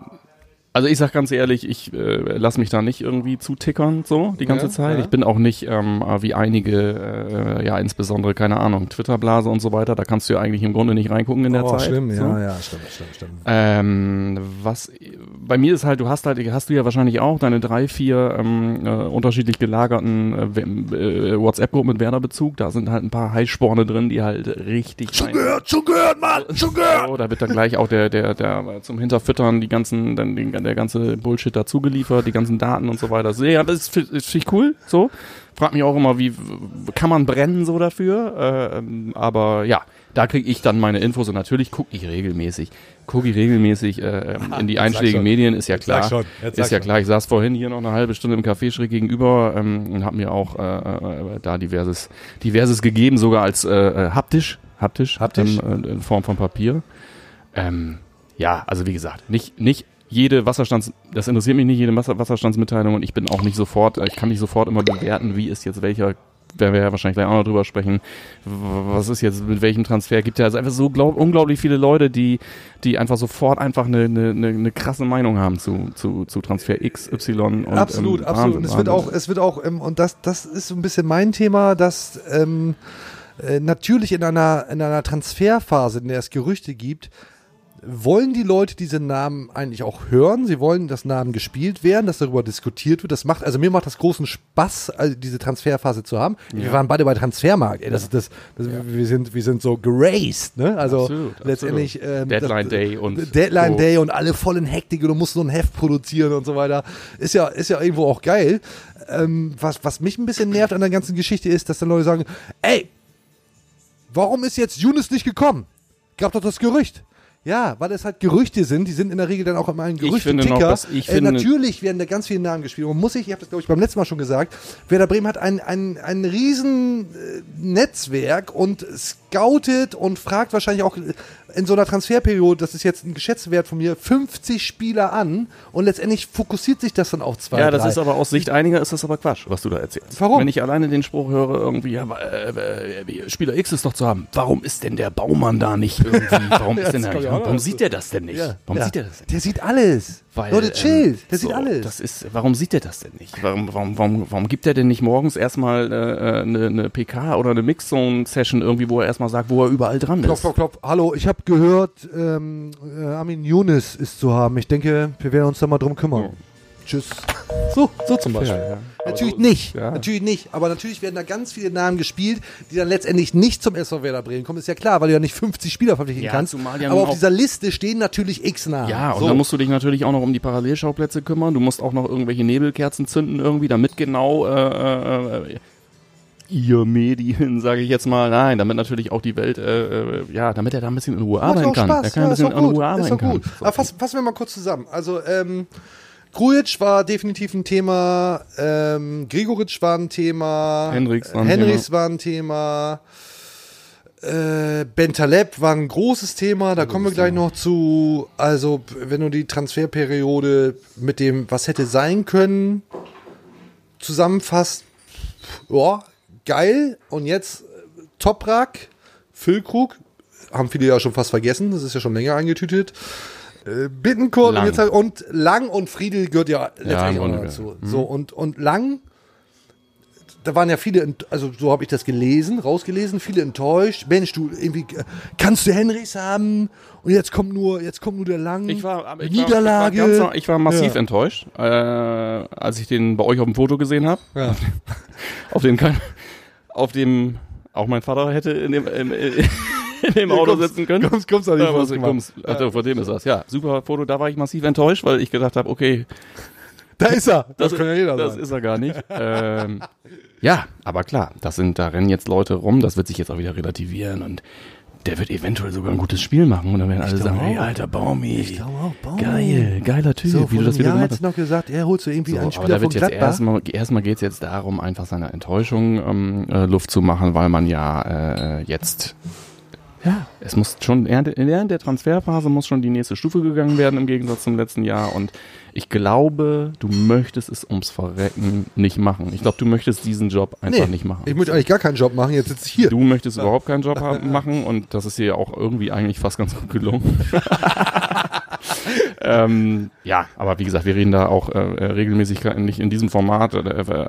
also ich sag ganz ehrlich, ich äh, lass mich da nicht irgendwie zutickern so die ganze Ja, Zeit. ja. Ich bin auch nicht ähm, wie einige, äh, ja insbesondere keine Ahnung Twitter-Blase und so weiter. Da kannst du ja eigentlich im Grunde nicht reingucken in der Oh, Zeit. schlimm, so. ja, ja, stimmt, stimmt, stimmt. Ähm, was bei mir ist halt, du hast halt, hast du ja wahrscheinlich auch deine drei, vier ähm, äh, unterschiedlich gelagerten äh, äh, WhatsApp-Gruppen mit Werder-Bezug. Da sind halt ein paar Heißsporne drin, die halt richtig. Schon gehört, schon gehört, Mann, schon gehört. So, da wird dann gleich auch der, der, der äh, zum Hinterfüttern die ganzen, dann den, der ganze Bullshit dazu geliefert, die ganzen Daten und so weiter. So, ja, das finde find ich cool. So. Frag mich auch immer, wie kann man brennen so dafür? Äh, aber ja, da kriege ich dann meine Infos und natürlich gucke ich regelmäßig. Gucke ich regelmäßig äh, ähm, in die einschlägigen. Medien, ist ja klar. schon, Ist ja schon. klar. Ich saß vorhin hier noch eine halbe Stunde im Café schräg gegenüber ähm, und habe mir auch äh, äh, da diverses, diverses gegeben, sogar als äh, äh, haptisch, haptisch, Haptisch? Ähm, äh, in Form von Papier. Ähm, ja, also wie gesagt, nicht, nicht jede Wasserstands, das interessiert mich nicht, jede Wasser, Wasserstandsmitteilung und ich bin auch nicht sofort, ich kann nicht sofort immer bewerten, wie ist jetzt welcher, werden wir ja wahrscheinlich gleich auch noch drüber sprechen, was ist jetzt mit welchem Transfer, gibt ja also einfach so glaub, unglaublich viele Leute, die, die einfach sofort einfach eine, eine, eine, krasse Meinung haben zu, zu, zu Transfer X, Y und absolut, ähm, absolut. Und es wird auch, es wird auch, ähm, und das, das ist so ein bisschen mein Thema, dass ähm, äh, natürlich in einer, in einer Transferphase, in der es Gerüchte gibt, wollen die Leute diese Namen eigentlich auch hören? Sie wollen, dass Namen gespielt werden, dass darüber diskutiert wird. Das macht, also mir macht das großen Spaß, also diese Transferphase zu haben. Wir waren beide bei Transfermarkt. Ey, das ist das, das wir sind, wir sind so geraced, ne? Also Absolut, letztendlich ähm, Deadline Day und Deadline so. Day und alle voll in Hektik und du musst so ein Heft produzieren und so weiter. Ist ja, ist ja irgendwo auch geil. Ähm, was, was mich ein bisschen nervt an der ganzen Geschichte ist, dass dann Leute sagen, ey, warum ist jetzt Younes nicht gekommen? Gab doch das Gerücht. Ja, weil es halt Gerüchte sind, die sind in der Regel dann auch immer ein Gerüchteticker. äh, natürlich werden da ganz viele Namen gespielt. Man muss sich, ich habe das glaube ich beim letzten Mal schon gesagt, Werder Bremen hat ein, ein, ein riesen äh, Netzwerk und scoutet und fragt wahrscheinlich auch in so einer Transferperiode, das ist jetzt ein Geschätzwert von mir, 50 Spieler an und letztendlich fokussiert sich das dann auf zwei, Ja, das drei. ist aber aus Sicht einiger ist das aber Quatsch, was du da erzählst. Warum? Wenn ich alleine den Spruch höre, irgendwie, ja, äh, äh, Spieler X ist doch zu haben. Warum ist denn der Baumann da nicht irgendwie? Warum ist denn kommt nicht? ja Warum sieht der das denn nicht? Ja, Warum ja. sieht der das denn? Der sieht alles. Weil, Leute, chillt. ähm, Der sieht so, alles. Das ist, warum sieht der das denn nicht? Warum, warum, warum, warum gibt er denn nicht morgens erstmal äh, eine, eine PK oder eine Mixzone-Session irgendwie, wo er erstmal sagt, wo er überall dran Klopf, ist? klopf, klopf. Hallo, ich habe gehört, ähm, äh, Armin Younes ist zu haben. Ich denke, wir werden uns da mal drum kümmern. Tschüss. So, so zum Beispiel. Ja, ja. Natürlich so- nicht. ja. Natürlich nicht. Aber natürlich werden da ganz viele Namen gespielt, die dann letztendlich nicht zum SV Werder Bremen kommen. Ist ja klar, weil du ja nicht 50 Spieler verpflichten Ja, kannst. zumal ja Aber auf dieser Liste stehen natürlich x Namen. Ja, und so. dann musst du dich natürlich auch noch um die Parallelschauplätze kümmern. Du musst auch noch irgendwelche Nebelkerzen zünden irgendwie, damit genau äh, äh, äh, ihr Medien, sage ich jetzt mal, nein, damit natürlich auch die Welt, äh, äh, ja, damit er da ein bisschen in Ruhe Macht arbeiten auch kann. Spaß. Er kann ein ja, ist bisschen in. Ruhe ist arbeiten doch kann. gut. Aber fass, fassen wir mal kurz zusammen. Also, ähm, Grujic war definitiv ein Thema, ähm, Gregoritsch war ein Thema, Henrichs war ein Henrichs war ein Thema, äh, Bentaleb war ein großes Thema, da kommen wir gleich noch zu. Also, wenn du die Transferperiode mit dem, was hätte sein können, zusammenfasst, ja, geil. Und jetzt äh, Toprak, Füllkrug, haben viele ja schon fast vergessen, das ist ja schon länger eingetütet. Äh, Bittencourt und, halt, und Lang und Friedel gehört ja letztendlich im auch dazu. ja. So, und, und Lang, da waren ja viele, also so habe ich das gelesen, rausgelesen, viele enttäuscht. Mensch, du irgendwie äh, kannst du Henrichs haben und jetzt kommt nur, jetzt kommt nur der Lang. Ich war, ich Niederlage. War, ich, war ganz, ich war massiv Ja. enttäuscht, äh, als ich den bei euch auf dem Foto gesehen habe. Ja. Auf dem kein, auf dem auch mein Vater hätte in dem, in, in dem Auto kommst- sitzen können. kommst- kommst du nicht was- kommst, also, vor dem ist das. Ja, super Foto. Da war ich massiv enttäuscht, weil ich gedacht habe, okay, Da ist er. Das, das, kann ja jeder das sein. ist er gar nicht. ähm, ja, aber klar, das sind, da rennen jetzt Leute rum, das wird sich jetzt auch wieder relativieren und der wird eventuell sogar ein gutes Spiel machen und dann werden alle sagen, hey, auch. alter Baumi, Ich glaube auch, Baumi. geil, geiler Typ, So, wie du das wieder gemacht hast. du noch gesagt, er holt so irgendwie So, einen aber Spieler da von wird jetzt erstmal, erstmal geht es jetzt darum, einfach seiner Enttäuschung ähm, äh, Luft zu machen, weil man ja äh, jetzt ja, es muss schon während während der Transferphase muss schon die nächste Stufe gegangen werden im Gegensatz zum letzten Jahr und ich glaube, du möchtest es ums Verrecken nicht machen. Ich glaube, du möchtest diesen Job einfach Nee, nicht machen. Ich möchte eigentlich gar keinen Job machen, jetzt sitze ich hier. Du möchtest überhaupt keinen Job haben, machen und das ist dir auch irgendwie eigentlich fast ganz gut gelungen. ähm, ja, aber wie gesagt, wir reden da auch äh, äh, regelmäßig nicht in diesem Format, äh,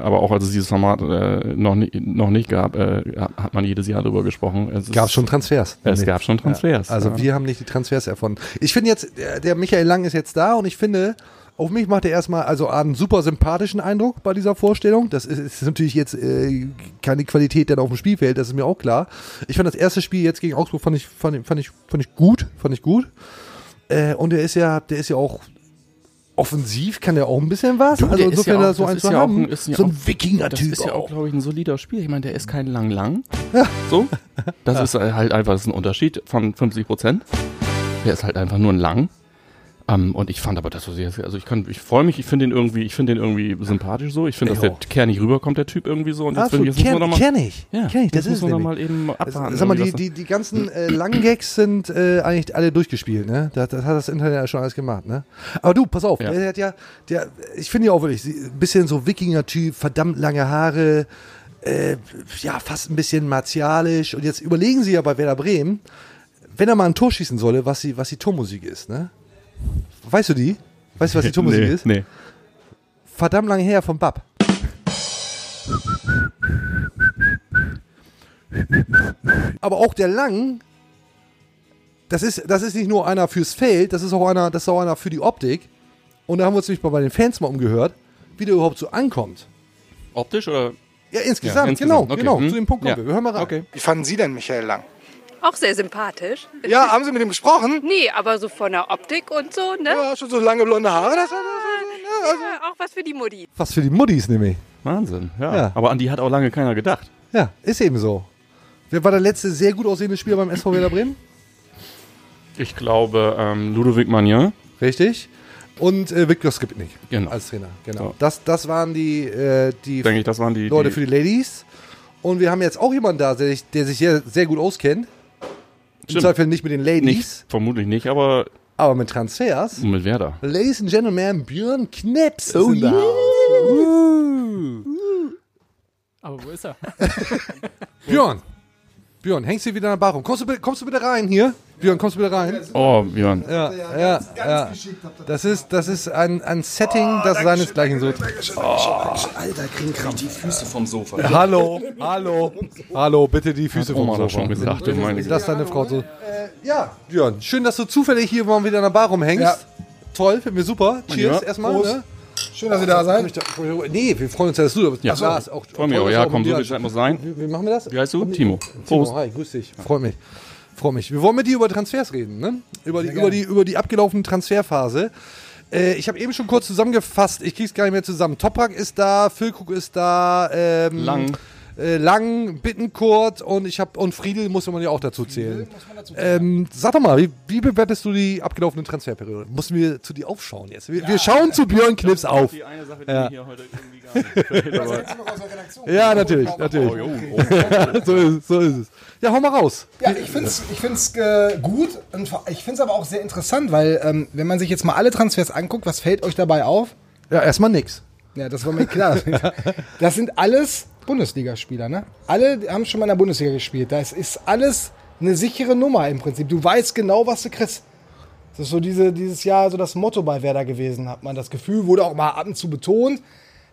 aber auch als es dieses Format äh, noch, nie, noch nicht gab, äh, hat man jedes Jahr darüber gesprochen. Es Gab ist- schon Transfers. Es Nee. gab schon Transfers. Ja, also ja. wir haben nicht die Transfers erfunden. Ich finde jetzt, der, der Michael Lang ist jetzt da und ich finde, auf mich macht er erstmal also einen super sympathischen Eindruck bei dieser Vorstellung. Das ist, ist natürlich jetzt äh, keine Qualität dann auf dem Spielfeld, das ist mir auch klar. Ich fand das erste Spiel jetzt gegen Augsburg fand ich, fand, fand ich, fand ich gut, fand ich gut. Äh, und er ist ja, der ist ja auch offensiv, kann der auch ein bisschen was. Du, also der insofern ja auch- so ein ist zu ja haben. ein- ja so ein Wikinger-Typ Das ist ja auch, glaube ich, ein solider Spiel. Ich meine, der ist kein Lang-Lang. So. Das ist halt einfach das ist ein Unterschied von 50 Prozent. Der ist halt einfach nur ein Lang. Ähm, und ich fand aber das so sehr, also ich kann, ich freue mich, ich finde den irgendwie, ich finde den irgendwie sympathisch so. Ich finde, dass Ich der kernig rüberkommt, der Typ irgendwie so. Und jetzt, jetzt müssen wir kenn, noch mal, kenn ich. ja, kenn ich, das jetzt ist mal eben abwarten. Sag mal, die, irgendwie, die, die ganzen äh, langen Gags sind äh, eigentlich alle durchgespielt, ne? Das, das hat das Internet ja schon alles gemacht, ne? Aber du, pass auf, Ja. der hat ja, der, ich finde ja auch wirklich, ein bisschen so Wikinger-Typ, verdammt lange Haare, äh, ja, fast ein bisschen martialisch. Und jetzt überlegen sie ja bei Werder Bremen, wenn er mal ein Tor schießen solle, was die, was die Tormusik ist, ne? Weißt du die? Weißt du, was die Tormusik nee, ist? Nee. Verdammt lange her vom Bab. Aber auch der Lang das ist, das ist nicht nur einer fürs Feld, das ist auch einer, das ist auch einer für die Optik. Und da haben wir uns nämlich mal bei den Fans mal umgehört, wie der überhaupt so ankommt. Optisch oder? Ja, insgesamt, Ja, genau, insgesamt, okay. genau. Hm. Zu dem Punkt kommen Ja. wir. Wir hören mal rein. Okay. Wie fanden Sie denn Michael Lang? Auch sehr sympathisch. Ja, haben Sie mit ihm gesprochen? Nee, aber so von der Optik und so, ne? Ja, schon so lange blonde Haare. Das, Ja, auch was für die Mutti. Was für die Muttis nämlich. Wahnsinn, ja. Ja. Aber an die hat auch lange keiner gedacht. Ja, ist eben so. Wer war der letzte sehr gut aussehende Spieler beim SV Werder Bremen? Ich glaube, ähm, Ludovic Magnin. Richtig. Und äh, Viktor Skripnik Genau. als Trainer. Genau. So. Das, das waren die, äh, die Denke ich, das waren die. Leute die, für die Ladies. Und wir haben jetzt auch jemanden da, der sich, der sich sehr, sehr gut auskennt. Im. Zweifel nicht mit den Ladies, nicht, vermutlich nicht, aber aber mit Transfers. mit Werder. Ladies and Gentlemen, Björn Kneps Oh yeah. Haus. Aber wo ist er? Björn, Björn, hängst du wieder in der Bar rum? Kommst du, kommst du bitte rein hier? Björn, kommst du bitte rein? Oh, Björn. Ja, ja, ja. Das ist, das ist ein, ein Setting, das seinesgleichen sucht. Alter, kriegen gerade die Füße vom Sofa. Hallo, hallo, hallo, bitte die Füße vom Sofa. schon gesagt, du meine Das ist deine Frau so. ja, Björn, schön, dass du zufällig hier mal wieder in der Bar rumhängst. Ja. Toll, finden wir super. Cheers Ja. erstmal. Ne? Schön, dass Sie da seid. Nee, wir freuen uns, dass du da bist. Ja. Ach, Lars, auch Freue mich toll, auch. dass Ja, komm, so viel Zeit muss sein. Wie, wie machen wir das? Wie heißt du? Timo. Timo, Prost. hi, grüß dich. Freue mich. Freue mich. Wir wollen mit dir über Transfers reden, ne? Über die, über die, über die abgelaufene Transferphase. Äh, ich habe eben schon kurz zusammengefasst, ich krieg's gar nicht mehr zusammen. Toprak ist da, Füllkrug ist da, ähm, Lang. Äh, Lang, Bittenkurt und ich habe und Friedel muss man ja auch dazu zählen. Ähm, sag doch mal, wie, wie bewertest du die abgelaufene Transferperiode? Mussten wir zu dir aufschauen jetzt? Wir, wir schauen zu Björn Knips auf. Die eine Sache, Ja. hier heute irgendwie gar nicht Ja, natürlich, natürlich. so, ist, es, so ist es. Ja, hau mal raus. Ja, ich finde es ich find's, äh, gut und ich finde es aber auch sehr interessant, weil ähm, wenn man sich jetzt mal alle Transfers anguckt, was fällt euch dabei auf? Ja, erstmal nix. Ja, das war mir klar. Das sind alles Bundesligaspieler, ne? Alle haben schon mal in der Bundesliga gespielt. Das ist alles eine sichere Nummer im Prinzip. Du weißt genau, was du kriegst. Das ist so diese, dieses Jahr so das Motto bei Werder gewesen, hat man das Gefühl, wurde auch mal ab und zu betont.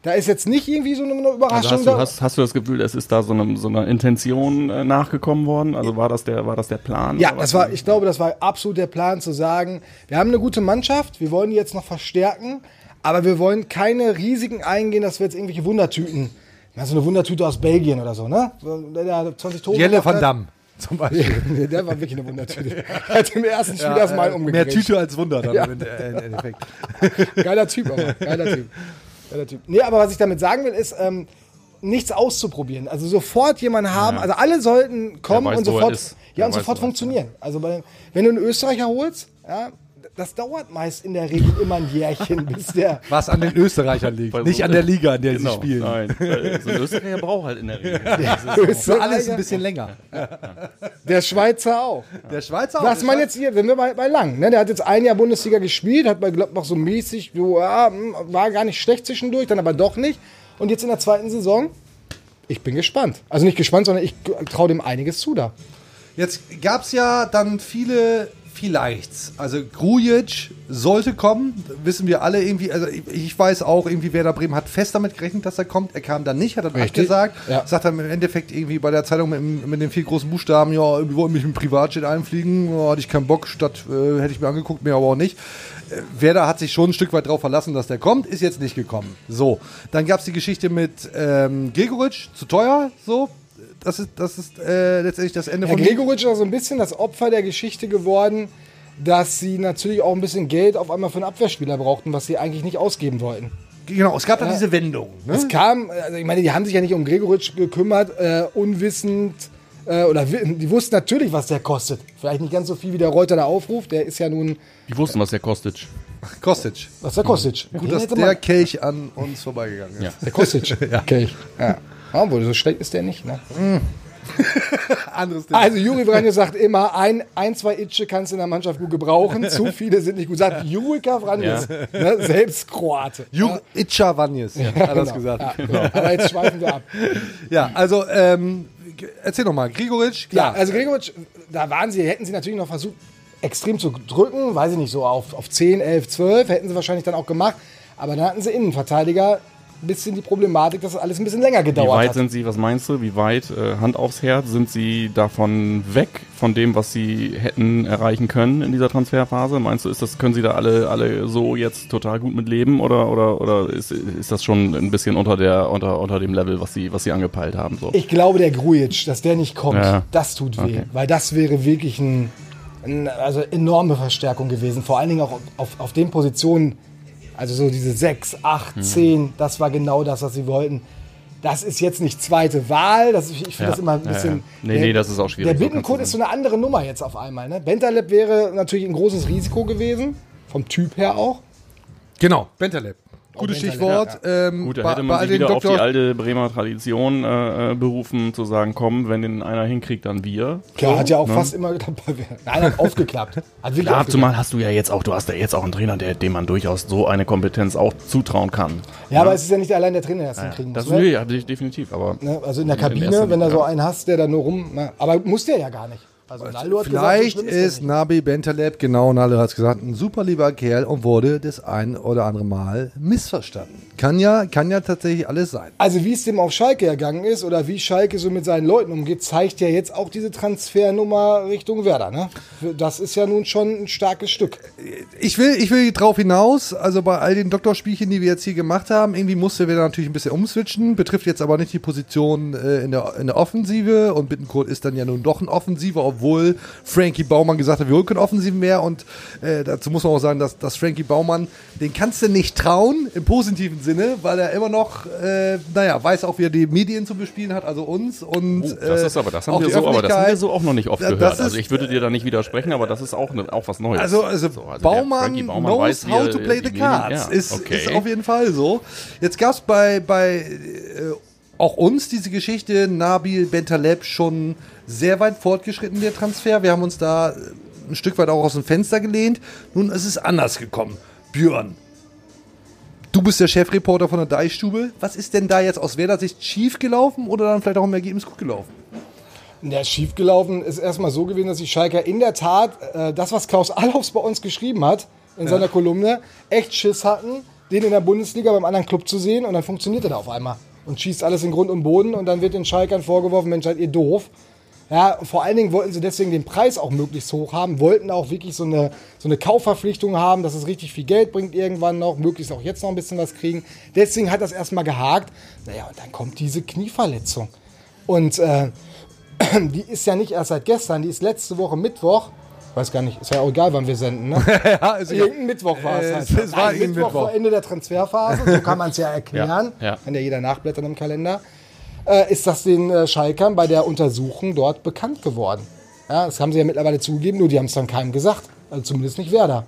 Da ist jetzt nicht irgendwie so eine Überraschung Also hast, du, hast, hast du das Gefühl, es ist da so eine, so eine Intention äh, nachgekommen worden? Also war das der, war das der Plan? Ja, das war, ich glaube, das war absolut der Plan zu sagen, wir haben eine gute Mannschaft, wir wollen die jetzt noch verstärken, aber wir wollen keine Risiken eingehen, dass wir jetzt irgendwelche Wundertüten, na, so eine Wundertüte aus Belgien oder so, ne? Der, der 20 Tore Jelle van. Damme zum Beispiel. Der war wirklich eine Wundertüte. Er hat im ersten Spiel erstmal äh, umgekriegt. Mehr Tüte als Wunder dann Ja. im äh, Endeffekt. Geiler Typ, aber. Geiler Typ. Geiler Typ. Nee, aber was ich damit sagen will, ist, ähm, nichts auszuprobieren. Also sofort jemanden haben, Ja. also alle sollten kommen weiß, und sofort, ja, und sofort er funktionieren. Also bei, wenn du einen Österreicher holst, ja, das dauert meist in der Regel immer ein Jährchen, bis der. Was an den Österreichern liegt, Weil nicht an der Liga, in der Genau, sie spielen. Nein, weil so ein Österreicher braucht halt in der Regel. Für alles ein bisschen länger. Der Schweizer auch. Der Schweizer Was man jetzt hier, wenn wir bei, bei Lang, ne, der hat jetzt ein Jahr Bundesliga gespielt, hat bei Gladbach so mäßig, so, ja, hm, war gar nicht schlecht zwischendurch, dann aber doch nicht. Und jetzt in der zweiten Saison, ich bin gespannt. Also nicht gespannt, sondern ich traue dem einiges zu da. Jetzt gab es ja dann viele Vielleichts. Also Grujic sollte kommen, wissen wir alle irgendwie. Also ich, weiß auch, irgendwie Werder Bremen hat fest damit gerechnet, dass er kommt. Er kam dann nicht, hat dann Richtig. abgesagt. Ja. Sagt dann im Endeffekt irgendwie bei der Zeitung mit, mit den vier großen Buchstaben, ja, wir wollten mich mit dem Privatjet einfliegen, ja, hatte ich keinen Bock, statt äh, hätte ich mir angeguckt, mir aber auch nicht. Äh, Werder hat sich schon ein Stück weit darauf verlassen, dass der kommt, ist jetzt nicht gekommen. So, dann gab es die Geschichte mit ähm, Gregoritsch, zu teuer, so. Das ist, das ist äh, letztendlich das Ende Herr von Gregoritsch ist auch so ein bisschen das Opfer der Geschichte geworden, dass sie natürlich auch ein bisschen Geld auf einmal für einen Abwehrspieler brauchten, was sie eigentlich nicht ausgeben wollten. Genau, es gab dann Ja. diese Wendung. Ne? Es kam, also ich meine, die haben sich ja nicht um Gregoritsch gekümmert, äh, unwissend, äh, oder die wussten natürlich, was der kostet. Vielleicht nicht ganz so viel wie der Reuter da aufruft, der ist ja nun, Die wussten, was der kostet. Kostic. was der kostet. Gut, Den dass der Kelch an uns vorbeigegangen ist. Ja. der kostet. ja. Okay. Ja. Ja. Wohl, so schlecht ist der nicht, ne? Anderes Thema. Also Juri Vranje sagt immer, ein, ein, zwei Itsche kannst du in der Mannschaft gut gebrauchen, zu viele sind nicht gut. Sagt Jurika Vranjes, ne, selbst Kroate. Jur Itcha Vanjes, hat er das Genau. gesagt. Ja, genau. Aber jetzt schweifen wir ab. Ja, also, ähm, erzähl noch mal, Grigoric, Ja, klar. also Gregoritsch, da waren sie, hätten sie natürlich noch versucht, extrem zu drücken, weiß ich nicht, so auf, auf 10, 11, 12, hätten sie wahrscheinlich dann auch gemacht. Aber dann hatten sie Innenverteidiger, ein bisschen die Problematik, dass es alles ein bisschen länger Wie gedauert weit hat. sind Sie, was meinst du, wie weit, äh, Hand aufs Herz, sind Sie davon weg, von dem, was Sie hätten erreichen können in dieser Transferphase? Meinst du, ist das, können Sie da alle, alle so jetzt total gut mit leben oder, oder, oder ist, ist das schon ein bisschen unter, der, unter, unter dem Level, was Sie, was Sie angepeilt haben? So? Ich glaube, der Grujic, dass der nicht kommt, Ja. das tut weh. Okay. Weil das wäre wirklich ein, ein, also enorme Verstärkung gewesen. Vor allen Dingen auch auf, auf den Positionen, also so diese 6, 8, Mhm. 10, das war genau das, was sie wollten. Das ist jetzt nicht zweite Wahl. Das, ich finde Ja. das immer ein Ja, bisschen. ja. Nee, nee, das ist auch schwierig, Der so Bittenkurt kannst ist so eine andere Nummer jetzt auf einmal. Ne? Bentaleb wäre natürlich ein großes Risiko gewesen. Vom Typ her auch. Genau, Bentaleb. Gutes Stichwort. Ähm, Gut, da hätte man sich wieder auf die Doktor- alte Bremer Tradition äh, äh, berufen, zu sagen, komm, wenn den einer hinkriegt, dann wir. Klar, So, hat ja auch ne? fast immer dabei. Nein, hat aufgeklappt. Hat Klar, aufgeklappt. zumal hast du ja jetzt auch, du hast ja jetzt auch einen Trainer, der, dem man durchaus so eine Kompetenz auch zutrauen kann. Ja, aber es ist ja nicht allein der Trainer, der das Ja, hinkriegen das muss. ist ne? nee, ja, de- definitiv, aber Ne? Also in der in Kabine, erster wenn du Linie, so ja. einen hast, der da nur rum. Na, aber muss der ja gar nicht. Also Naldo hat Vielleicht gesagt, ist Nabi Bentaleb, genau, Naldo hat es gesagt, ein super lieber Kerl und wurde das ein oder andere Mal missverstanden. Kann ja, kann ja tatsächlich alles sein. Also wie es dem auf Schalke ergangen ist oder wie Schalke so mit seinen Leuten umgeht, zeigt ja jetzt auch diese Transfernummer Richtung Werder. Ne? Das ist ja nun schon ein starkes Stück. Ich will, ich will drauf hinaus, also bei all den Doktorspielchen, die wir jetzt hier gemacht haben, irgendwie musste wir natürlich ein bisschen umswitchen, betrifft jetzt aber nicht die Position äh, in, der, in der Offensive und Bittenkurt ist dann ja nun doch ein Offensiver, obwohl Frankie Baumann gesagt hat, wir holen keinen Offensiven mehr und äh, dazu muss man auch sagen, dass, dass Frankie Baumann, den kannst du nicht trauen, im positiven Sinne, weil er immer noch, äh, naja, weiß auch, wie er die Medien zu bespielen hat, also uns und Oh, das ist aber, das haben wir so, aber das haben wir so auch noch nicht oft das gehört. ist- Also ich würde dir da nicht widersprechen, aber das ist auch, ne, auch was Neues. Also, also, So, der Baumann, Baumann knows weiß, how to play the cards. ja, ist, okay. ist auf jeden Fall so. Jetzt gab es bei, bei äh, auch uns diese Geschichte, Nabil Bentaleb schon sehr weit fortgeschritten, der Transfer. Wir haben uns da äh, ein Stück weit auch aus dem Fenster gelehnt. Nun ist es anders gekommen. Björn, du bist der Chefreporter von der Deichstube. Was ist denn da jetzt aus Werder Sicht schief gelaufen oder dann vielleicht auch im Ergebnis gut gelaufen? Der ist schiefgelaufen ist erstmal so gewesen, dass die Schalker in der Tat äh, das, was Klaus Allofs bei uns geschrieben hat, in Ja. seiner Kolumne, echt Schiss hatten, den in der Bundesliga beim anderen Club zu sehen und dann funktioniert er da auf einmal und schießt alles in Grund und Boden und dann wird den Schalkern vorgeworfen, Mensch, seid ihr doof. Ja, vor allen Dingen wollten sie deswegen den Preis auch möglichst hoch haben, wollten auch wirklich so eine, so eine Kaufverpflichtung haben, dass es richtig viel Geld bringt irgendwann noch, möglichst auch jetzt noch ein bisschen was kriegen. Deswegen hat das erstmal gehakt. Naja, und dann kommt diese Knieverletzung. Und äh, die ist ja nicht erst seit gestern, die ist letzte Woche Mittwoch. Weiß gar nicht, ist ja auch egal, wann wir senden, ne? ja, ist. Irgendein Mittwoch war es Äh, halt. es war Mittwoch Mittwoch. vor Ende der Transferphase, so kann man es ja erklären. Ja, ja. Kann ja jeder nachblättern im Kalender. Äh, ist das den äh, Schalkern bei der Untersuchung dort bekannt geworden. Ja, das haben sie ja mittlerweile zugegeben, nur die haben es dann keinem gesagt. Also zumindest nicht Werder.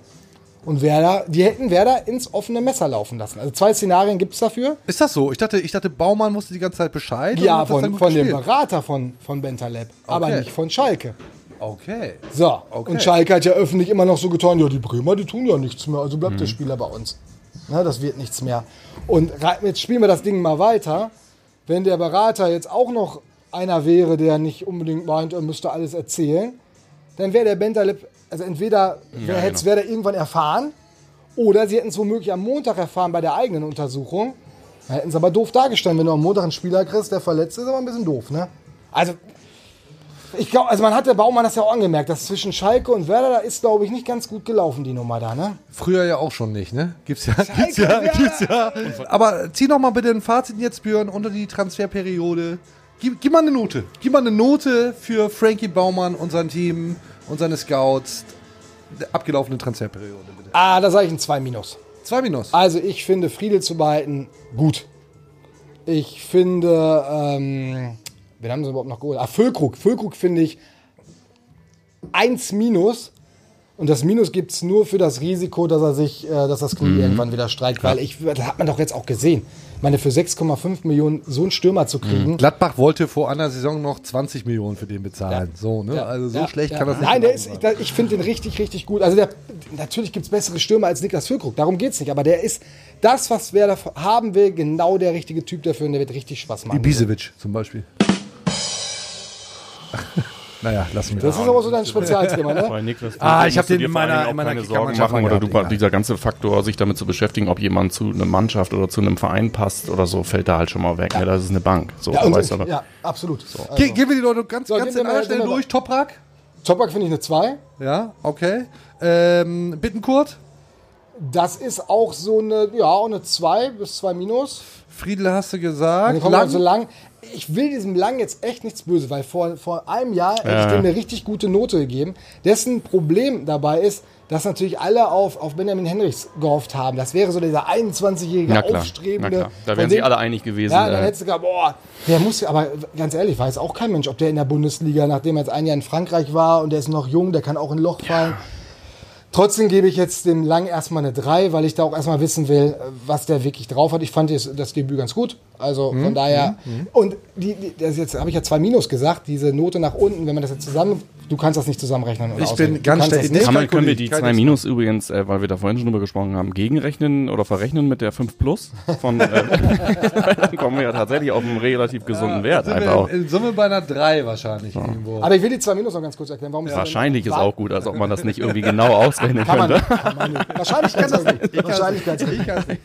Und Werder, die hätten Werder ins offene Messer laufen lassen. Also zwei Szenarien gibt es dafür. Ist das so? Ich dachte, ich dachte, Baumann wusste die ganze Zeit Bescheid. Ja, von, von dem. Berater von, von Bentaleb, aber Okay. nicht von Schalke. Okay. So, Okay. und Schalke hat ja öffentlich immer noch so getan, ja, die Bremer, die tun ja nichts mehr, also bleibt der Mhm. Spieler bei uns. Na, das wird nichts mehr. Und jetzt spielen wir das Ding mal weiter. Wenn der Berater jetzt auch noch einer wäre, der nicht unbedingt meint, er müsste alles erzählen, dann wäre der Bentaleb, also entweder Ja, hätte es genau. Werder irgendwann erfahren, oder sie hätten es womöglich am Montag erfahren bei der eigenen Untersuchung. Da hätten sie aber doof dargestanden, wenn du am Montag einen Spieler kriegst, der verletzt ist, aber ein bisschen doof, ne? Also, ich glaube, also man hat der Baumann das ja auch angemerkt, dass zwischen Schalke und Werder, da ist, glaube ich, nicht ganz gut gelaufen, die Nummer da, ne? Früher ja auch schon nicht, ne? Gibt's ja, gibt's ja, gibt's ja. Aber zieh noch mal bitte ein Fazit jetzt, Björn, unter die Transferperiode. Gib, gib mal eine Note. Gib mal eine Note für Frankie Baumann und sein Team und seine Scouts. Abgelaufene Transferperiode, bitte. Ah, da sage ich ein 2 Minus. 2 Minus. Also ich finde Friedel zu behalten gut. Ich finde, ähm, wen haben sie überhaupt noch geholt? Ah, Füllkrug. Füllkrug finde ich 1 Minus. Und das Minus gibt es nur für das Risiko, dass er sich, äh, dass das Knie Mhm. irgendwann wieder streikt. Weil ich, das hat man doch jetzt auch gesehen. Ich meine, für 6,5 Millionen so einen Stürmer zu kriegen. Gladbach wollte vor einer Saison noch 20 Millionen für den bezahlen. So, ne? Also so Ja, schlecht ja. kann das nicht Nein, der ist, ich, ich finde den richtig, richtig gut. Also der, natürlich gibt es bessere Stürmer als Niklas Füllkrug, darum geht es nicht. Aber der ist das, was Werder haben will, genau der richtige Typ dafür und der wird richtig Spaß machen. Ibisevic zum Beispiel. Naja, lassen wir Das ist aber so dein Spezialthema, ne? Ah, ich hab musst du den dir in meiner- in meiner keine Sorgen machen oder du, gehabt, dieser ganze Faktor, sich damit zu beschäftigen, ob jemand zu einer Mannschaft oder zu einem Verein passt oder so, fällt da halt schon mal weg. Ja. das ist eine Bank. So, Ja, du weißt aber. ja absolut. So. Also, Ge gehen wir die Leute ganz, So, ganz in gehen Stelle durch. Toprak? Toprak finde ich eine 2. Ja, okay. Ähm, Bittenkurt? Das ist auch so eine, ja, auch eine 2 bis 2 minus. Friedel hast du gesagt. Kommt Lang? so lang. Ich will diesem Lang jetzt echt nichts Böse, weil vor, vor einem Jahr hätte Ja. ich dem eine richtig gute Note gegeben. Dessen Problem dabei ist, dass natürlich alle auf, auf Benjamin Henrichs gehofft haben. Das wäre so dieser 21-jährige Na klar, na Aufstrebende. Da wären sie dem- alle einig gewesen. Ja, dann äh, hättest du gesagt, boah, der muss ja, aber ganz ehrlich, weiß auch kein Mensch, ob der in der Bundesliga, nachdem er jetzt ein Jahr in Frankreich war und der ist noch jung, der kann auch in ein Loch fallen. Trotzdem gebe ich jetzt dem Lang erstmal eine 3, weil ich da auch erstmal wissen will, was der wirklich drauf hat. Ich fand das, das Debüt ganz gut. Also Mhm, von daher. Und die, die, das jetzt habe ich ja zwei Minus gesagt, diese Note nach unten, wenn man das jetzt zusammen. Du kannst das nicht zusammenrechnen. Ich ausrechnen. bin Du ganz schnell-. Kann man, können wir die 2 Minus übrigens, äh, weil wir da vorhin schon drüber gesprochen haben, gegenrechnen oder verrechnen mit der 5 Plus? Von, äh, dann kommen wir ja tatsächlich auf einen relativ gesunden Wert. Sind Einfach auch. wir in Summe bei einer 3 wahrscheinlich irgendwo. Aber ich will die zwei Minus noch ganz kurz erklären. Warum ist Wahrscheinlich ist auch gut, als ob man das nicht irgendwie genau ausrechnen Kann man, könnte. kann man nicht. Wahrscheinlich kann das nicht. Wahrscheinlich kann's nicht.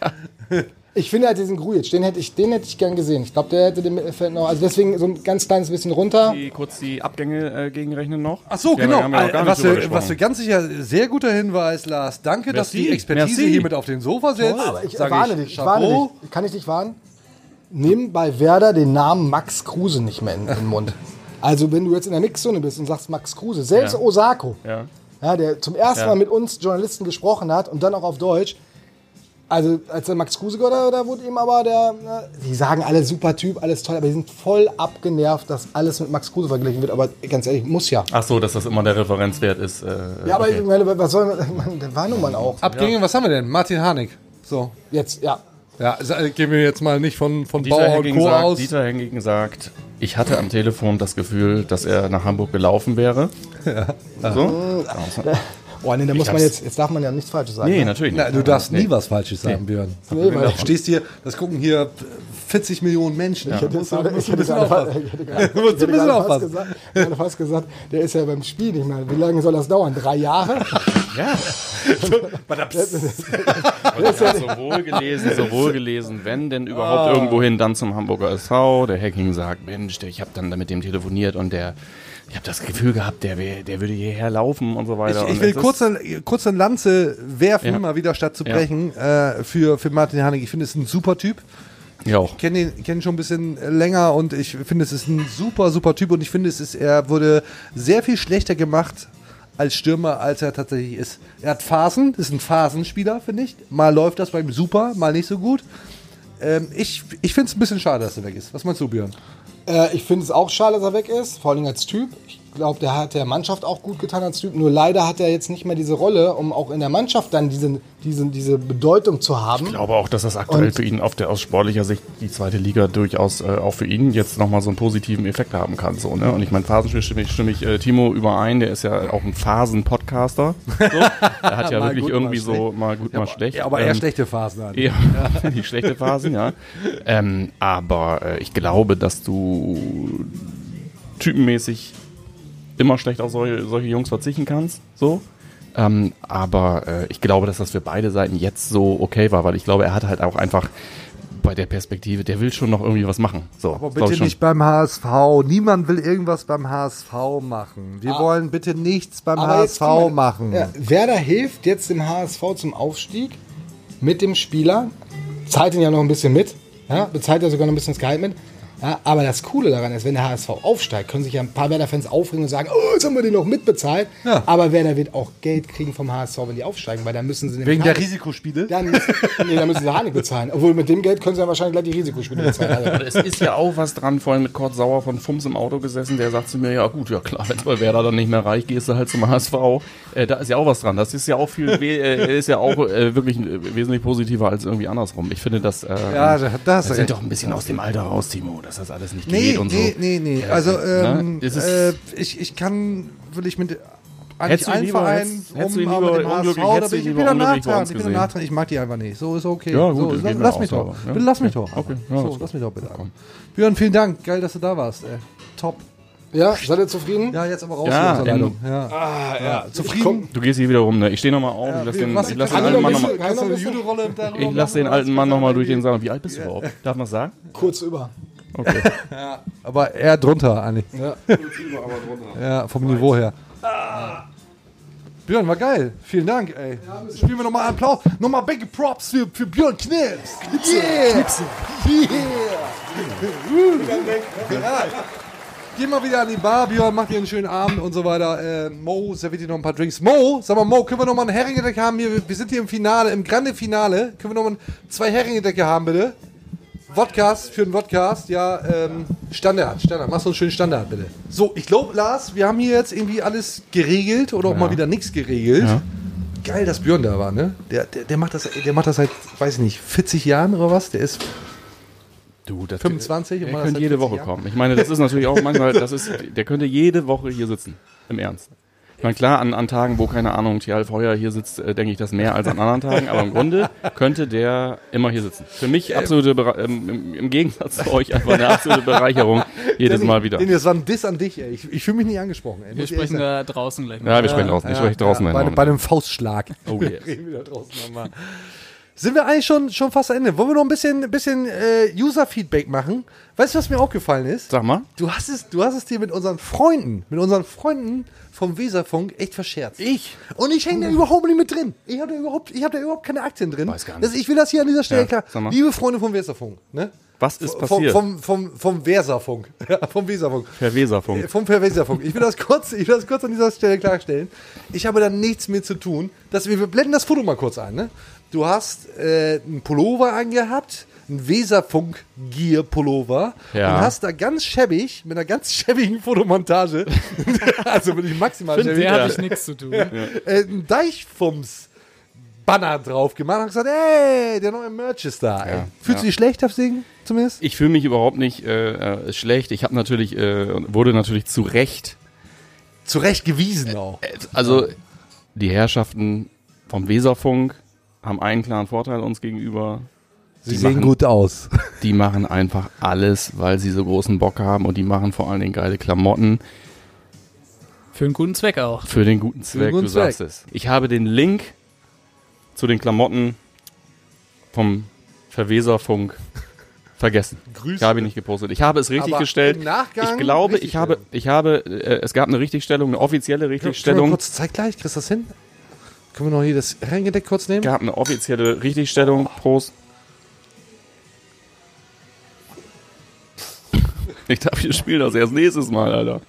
Ich finde halt diesen Grujic, den hätte ich, den hätte ich gern gesehen. Ich glaube, der hätte dem Mittelfeld noch, also deswegen so ein ganz kleines bisschen runter. Die, kurz die Abgänge äh, gegenrechnen noch. Ach so, Die haben genau. wir- haben wir noch gar Äh, was, wir, was wir ganz sicher, sehr guter Hinweis, Lars. Danke, dass du die Merci. Expertise Merci. hier mit auf den Sofa setzt. Aber ich Sag warne dich, ich warne dich. Kann ich dich warnen? Nimm bei Werder den Namen Max Kruse nicht mehr in, in den Mund. Also wenn du jetzt in der Mixzone bist und sagst Max Kruse, selbst Ja. Osako, Ja. ja, der zum ersten Ja. Mal mit uns Journalisten gesprochen hat und dann auch auf Deutsch. Also als der Max Kruse da, da wurde ihm aber der, na, die sagen alle super Typ, alles toll, aber die sind voll abgenervt, dass alles mit Max Kruse verglichen wird. Aber ganz ehrlich, muss ja. Ach so, dass das immer der Referenzwert ist. Äh, Ja, aber okay. ich meine, was soll man, der war nun mal auch. Abgänge, was haben wir denn? Martin Harnik. So. Jetzt, ja. Ja, gehen wir jetzt mal nicht von, von Dieter Bauer und Co. sagt, aus. Dieter Henging sagt, ich hatte am Telefon das Gefühl, dass er nach Hamburg gelaufen wäre. So? Boah, nee, da muss man jetzt, jetzt darf man ja nichts Falsches sagen. Nee, ne? natürlich nicht. Na, du darfst nie Nee. was Falsches sagen, Björn. Nee, weil- Du stehst hier, das gucken hier 40 Millionen Menschen. Musst ich hätte aufpassen. ich hätte gerade, Du musst ich hätte ein bisschen gerade fast aufpassen. gesagt, fast gesagt, der ist ja beim Spiel nicht mehr. Wie lange soll das dauern? Drei Jahre? Ja. Und ich habe sowohl gelesen, sowohl gelesen, wenn denn überhaupt Ah. irgendwo hin, dann zum Hamburger SV. Der Hacking sagt, Mensch, ich habe dann mit dem telefoniert und der, ich habe das Gefühl gehabt, der, wär, der würde hierher laufen und so weiter. Ich, ich will kurz eine, kurz eine Lanze werfen, Ja. mal wieder statt zu Ja. brechen, äh, für, für Martin Harnik. Ich finde es ein super Typ. Ja, auch. Ich kenne ihn, kenn ihn schon ein bisschen länger und ich finde, es ist ein super, super Typ und ich finde, es ist, er wurde sehr viel schlechter gemacht als Stürmer, als er tatsächlich ist. Er hat Phasen, ist ein Phasenspieler, finde ich. Mal läuft das bei ihm super, mal nicht so gut. Ähm, ich ich finde es ein bisschen schade, dass er weg ist. Was meinst du, Björn? Äh, ich finde es auch schade, dass er weg ist, vor allem als Typ. Ich glaube, der hat der Mannschaft auch gut getan als Typ. Nur leider hat er jetzt nicht mehr diese Rolle, um auch in der Mannschaft dann diese, diese, diese Bedeutung zu haben. Ich glaube auch, dass das aktuell Und- für ihn auf der, aus sportlicher Sicht die zweite Liga durchaus äh, auch für ihn jetzt nochmal so einen positiven Effekt haben kann. So, ne? Und ich meine, Phasenspiel stimme ich, stimme ich äh, Timo überein, der ist ja auch ein Phasen-Podcaster. So. Er hat ja wirklich gut, irgendwie so mal gut, mal schlecht. Ja, aber eher Ähm, schlechte Phasen an. Ja, die schlechte Phasen, ja. Ähm, aber äh, ich glaube, dass du typenmäßig immer schlecht auf solche, solche Jungs verzichten kannst. So. Ähm, aber äh, ich glaube, dass das für beide Seiten jetzt so okay war, weil ich glaube, er hat halt auch einfach bei der Perspektive, der will schon noch irgendwie was machen. So, Aber bitte nicht beim HSV. Niemand will irgendwas beim HSV machen. Wir wollen bitte nichts beim HSV mal, machen. Ja, Werder hilft jetzt dem HSV zum Aufstieg mit dem Spieler, zahlt ihn ja noch ein bisschen mit, ja, bezahlt ja sogar noch ein bisschen das Gehalt mit. Ja, aber das Coole daran ist, wenn der HSV aufsteigt, können sich ja ein paar Werder-Fans aufregen und sagen, oh, jetzt haben wir den noch mitbezahlt. Ja. Aber Werder wird auch Geld kriegen vom HSV, wenn die aufsteigen, weil dann müssen sie Wegen der Risikospiele? dann, müssen- nee, dann müssen sie Harnik bezahlen. Obwohl mit dem Geld können sie ja wahrscheinlich gleich die Risikospiele bezahlen. Also, Es ist ja auch was dran, vorhin mit Kurt Sauer von Fums im Auto gesessen, der sagt zu mir, ja gut, ja klar, wenn es bei Werder dann nicht mehr reicht, gehst du halt zum HSV. Äh, da ist ja auch was dran. Das ist ja auch viel, äh, ist ja auch äh, wirklich äh, wesentlich positiver als irgendwie andersrum. Ich finde, dass äh, Ja, da- da hast du wir sind doch ein bisschen aus dem Alter raus, Timo, dass das alles nicht Nee, geht und nee, so. nee, nee. Ja, Also, ne? ähm, äh, ich, ich kann, will ich mit eigentlich allen Vereinen hättest- hättest aber mit dem HSV, da bin ich, ich bin da uns ich bin da nachtragend, ich mag die einfach nicht. So ist okay. Ja, gut, so, lass, mich doch. aber, ja. Bitte lass mich doch. Okay, ja, so, lass mich doch bitte. Björn, vielen Dank. Geil, dass du da warst. Ey. Top. Ja, seid ihr zufrieden? Ja, jetzt aber raus Ja, aus der Leitung. Ja. Ah, ja. Zufrieden? Du gehst hier wieder rum, ne? Ich stehe nochmal auf. ich lass den, lass den alten Mann nochmal. Ich lass den alten Mann nochmal durch den Saal. Wie alt bist du überhaupt? Darf man sagen? Kurz über. Okay. Ja, aber eher drunter eigentlich. Ja. Ja, vom Niveau her. Björn, war geil. Vielen Dank, ey. Spielen wir nochmal Applaus. Nochmal Big Props für, für Björn Knips. Yeah. Yeah. Ja. Geh mal wieder an die Bar, Björn, mach dir einen schönen Abend und so weiter. Äh, Mo, serviert dir noch ein paar Drinks. Mo, sag mal, Mo, können wir noch mal einen Heringedeck haben hier? Wir sind hier im Finale, im Grande Finale. Können wir noch mal zwei Heringedecke haben, bitte? Vodcast für den Vodcast, ja, ähm, Standard, Standard. Mach so einen schönen Standard, bitte. So, ich glaube, Lars, wir haben hier jetzt irgendwie alles geregelt oder auch Ja. mal wieder nichts geregelt. Ja. Geil, dass Björn da war, ne? Der, der, der, macht das, der macht das seit, weiß ich nicht, 40 Jahren oder was? Der ist Du, das 25 und Er macht das könnte jede 40 Woche Jahren. kommen. Ich meine, das ist natürlich auch manchmal, das ist, der könnte jede Woche hier sitzen. Im Ernst. Ich meine, klar, an, an Tagen, wo, keine Ahnung, Thial Feuer hier sitzt, äh, denke ich das mehr als an anderen Tagen, aber im Grunde könnte der immer hier sitzen. Für mich absolute, Bere ähm, im, im Gegensatz zu euch, einfach eine absolute Bereicherung jedes Mal wieder. Nee, das war ein Diss an dich, ey. Ich, ich fühle mich nicht angesprochen, ey. Wir sprechen da draußen gleich Ja, wir sprechen draußen. Ich spreche draußen bei, miteinander. bei einem Faustschlag. Oh, yes. Reden wir da draußen nochmal. Sind wir eigentlich schon, schon fast am Ende? Wollen wir noch ein bisschen, ein bisschen äh, User-Feedback machen? Weißt du, was mir aufgefallen ist? Sag mal. Du hast es, du hast es dir mit unseren Freunden, mit unseren Freunden vom Weserfunk echt verscherzt. Ich? Und ich hänge da überhaupt nicht mit drin. Ich habe da überhaupt, ich habe da überhaupt keine Aktien drin. Weiß gar nicht. Das, ich will das hier an dieser Stelle Ja, klar. Liebe Freunde vom Weserfunk, ne? Was ist Vom, passiert? vom, vom, vom Weserfunk. Ja, vom Weserfunk. Herr Weserfunk. Äh, Vom Verweserfunk. Ich will das kurz, ich will das kurz an dieser Stelle klarstellen. Ich habe da nichts mit zu tun. Wir, wir blenden das Foto mal kurz ein. Ne? Du hast äh, einen Pullover angehabt, einen Weserfunk Gear Pullover Ja. und hast da ganz schäbig mit einer ganz schäbigen Fotomontage, also wirklich maximal Mit schäbig, der habe ich nichts zu tun. äh, einen Deichfums Banner drauf gemacht und gesagt, ey, der neue Merch ist da. Ja, Fühlst du ja. dich schlecht deswegen zumindest? Ich fühle mich überhaupt nicht äh, äh, schlecht. Ich habe natürlich, äh, wurde natürlich zu Recht Zu Recht gewiesen auch. Also die Herrschaften vom Weserfunk haben einen klaren Vorteil uns gegenüber. Sie Die sehen machen- gut aus. Die machen einfach alles, weil sie so großen Bock haben und die machen vor allen Dingen geile Klamotten Für einen guten Zweck auch. für den guten Zweck. guten du sagst Zweck. es. Ich habe den Link zu den Klamotten vom Verweserfunk vergessen. Grüße. Ich habe ihn nicht gepostet. Ich habe es richtig Aber gestellt. im Nachgang ich glaube, ich habe, ich habe, äh, es gab eine Richtigstellung, eine offizielle Können wir Richtigstellung. kurz zeitgleich, kriegst du das hin? Können wir noch hier das Reingedeck kurz nehmen? gab eine offizielle Richtigstellung. Prost. Ich darf hier spielen das erst nächstes Mal, Alter.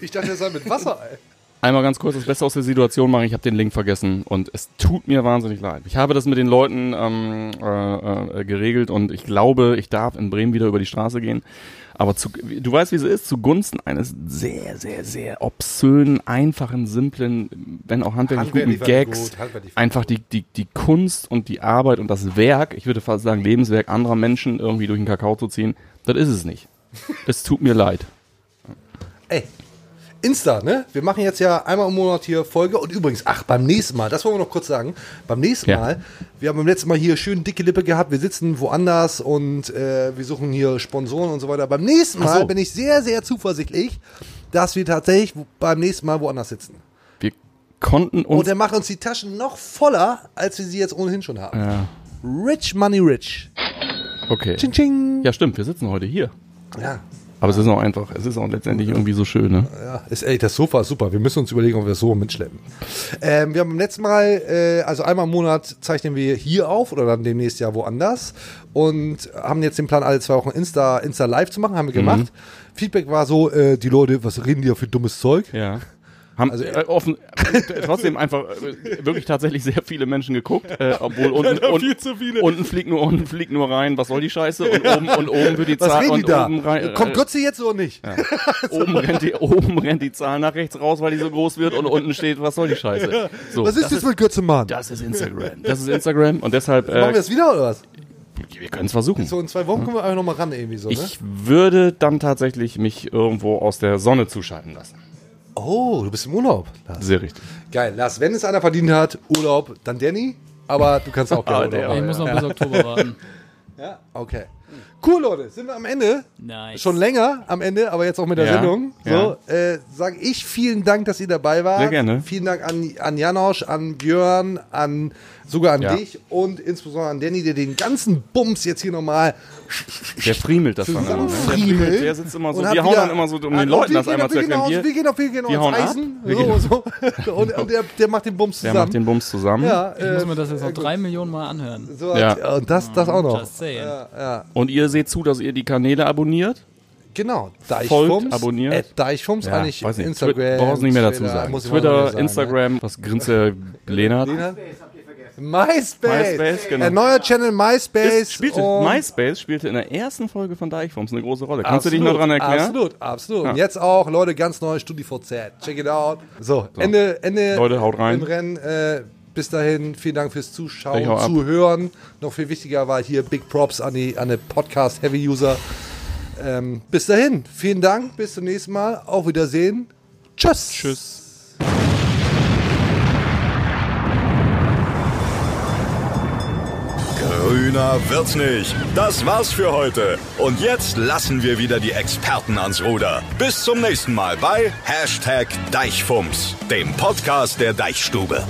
Ich dachte, das sei mit Wasser, ey. Einmal ganz kurz das Beste aus der Situation machen. Ich habe den Link vergessen und es tut mir wahnsinnig leid. Ich habe das mit den Leuten ähm, äh, äh, geregelt und ich glaube, ich darf in Bremen wieder über die Straße gehen. Aber zu, du weißt, wie es ist, zugunsten eines sehr, sehr, sehr obszönen, einfachen, simplen, wenn auch handwerklich guten Handwerklich Gags, gut, handwerklich einfach die, die, die Kunst und die Arbeit und das Werk, ich würde fast sagen Lebenswerk anderer Menschen irgendwie durch den Kakao zu ziehen, das ist es nicht. Es tut mir leid. Ey, Insta, ne? Wir machen jetzt ja einmal im Monat hier Folge. Und übrigens, ach, beim nächsten Mal, das wollen wir noch kurz sagen. Beim nächsten Ja. Mal, wir haben beim letzten Mal hier schön dicke Lippe gehabt. Wir sitzen woanders und äh, wir suchen hier Sponsoren und so weiter. Beim nächsten Mal so. bin ich sehr, sehr zuversichtlich, dass wir tatsächlich beim nächsten Mal woanders sitzen. Wir konnten uns. Und der macht uns die Taschen noch voller, als wir sie jetzt ohnehin schon haben. ja, Rich Money Rich. okay. Ching, ching. Ja, stimmt, wir sitzen heute hier. Ja. Aber es ist auch einfach, es ist auch letztendlich irgendwie so schön, ne? Ja, ist, ey, das Sofa ist super. Wir müssen uns überlegen, ob wir das so mitschleppen. Ähm, wir haben beim letzten Mal, äh, also einmal im Monat zeichnen wir hier auf oder dann demnächst ja woanders und haben jetzt den Plan, alle zwei Wochen Insta, Insta live zu machen, haben wir gemacht. Feedback war so, äh, die Leute, was reden die da für dummes Zeug? Ja. Haben Also, äh, offen, äh, trotzdem einfach äh, wirklich tatsächlich sehr viele Menschen geguckt, äh, obwohl unten, zu viele. unten fliegt nur unten fliegt nur rein, was soll die Scheiße und oben und oben wird die Was Zahl die und da? oben rein, Kommt äh, Götze jetzt oder nicht? ja. oben rennt die oben rennt die Zahl nach rechts raus, weil die so groß wird und unten steht, was soll die Scheiße? So, was ist das jetzt mit Götze Mann? das ist Instagram. Das ist Instagram und deshalb Machen wir äh, das wieder oder was? wir können es versuchen. So in zwei Wochen kommen wir einfach nochmal ran irgendwie so, ne? Ich würde dann tatsächlich mich irgendwo aus der Sonne zuschalten lassen. Oh, du bist im Urlaub. Lars. Sehr richtig. Geil, Lars, wenn es einer verdient hat, Urlaub, dann Danny. Aber du kannst auch gerne Ah, Urlaub Ich muss noch bis Oktober warten. Ja, okay. Cool, Leute, sind wir am Ende? Nice. Schon länger am Ende, aber jetzt auch mit der Ja, Sendung. So, äh, sage ich vielen Dank, dass ihr dabei wart. Sehr gerne. Vielen Dank an, an Janosch, an Björn, an sogar an Ja. dich und insbesondere an Danny, der den ganzen Bums jetzt hier nochmal Der friemelt das dann immer. Ne? Der, friemelt, der sitzt immer so. Wir hauen wieder- dann immer so, um den und Leuten das einmal auf- zu wir gehen erklären. auf- Wir, Wir gehen auf, wir gehen wir aufs hauen ab. Eisen. Wir So, gehen- so. Und, und der, der macht den Bums der zusammen. macht den Bums zusammen. ja, Ich muss äh, mir das jetzt noch drei Millionen Mal anhören. so, Ja. Und das, das auch noch. Just saying. Ja, ja. Und ihr seht zu, dass ihr die Kanäle abonniert. Genau. Folgt, Deichfums. abonniert. At Deichfums eigentlich weiß nicht. Instagram. Twitter, brauchst nicht mehr dazu Twitter, sagen. mal Twitter, sagen, Instagram, was grinst der Lenart? Ne? MySpace. MySpace, genau. Ein neuer Channel MySpace. Ist, spielte, MySpace spielte in der ersten Folge von Deichfums eine große Rolle. Kannst du dich noch dran erklären? Absolut, absolut. Ja. Und jetzt auch, Leute, ganz neu, StudiVZ. Check it out. So, Ende, Ende Leute, haut rein. im Rennen. Äh, bis dahin, vielen Dank fürs Zuschauen. Zuhören. Noch viel wichtiger war hier Big Props an die, an die Podcast-Heavy-User. Ähm, bis dahin, vielen Dank, bis zum nächsten Mal. Auf Wiedersehen. Tschüss. Tschüss. Grüner wird's nicht. Das war's für heute. Und jetzt lassen wir wieder die Experten ans Ruder. Bis zum nächsten Mal bei Hashtag Deichfumms, dem Podcast der Deichstube.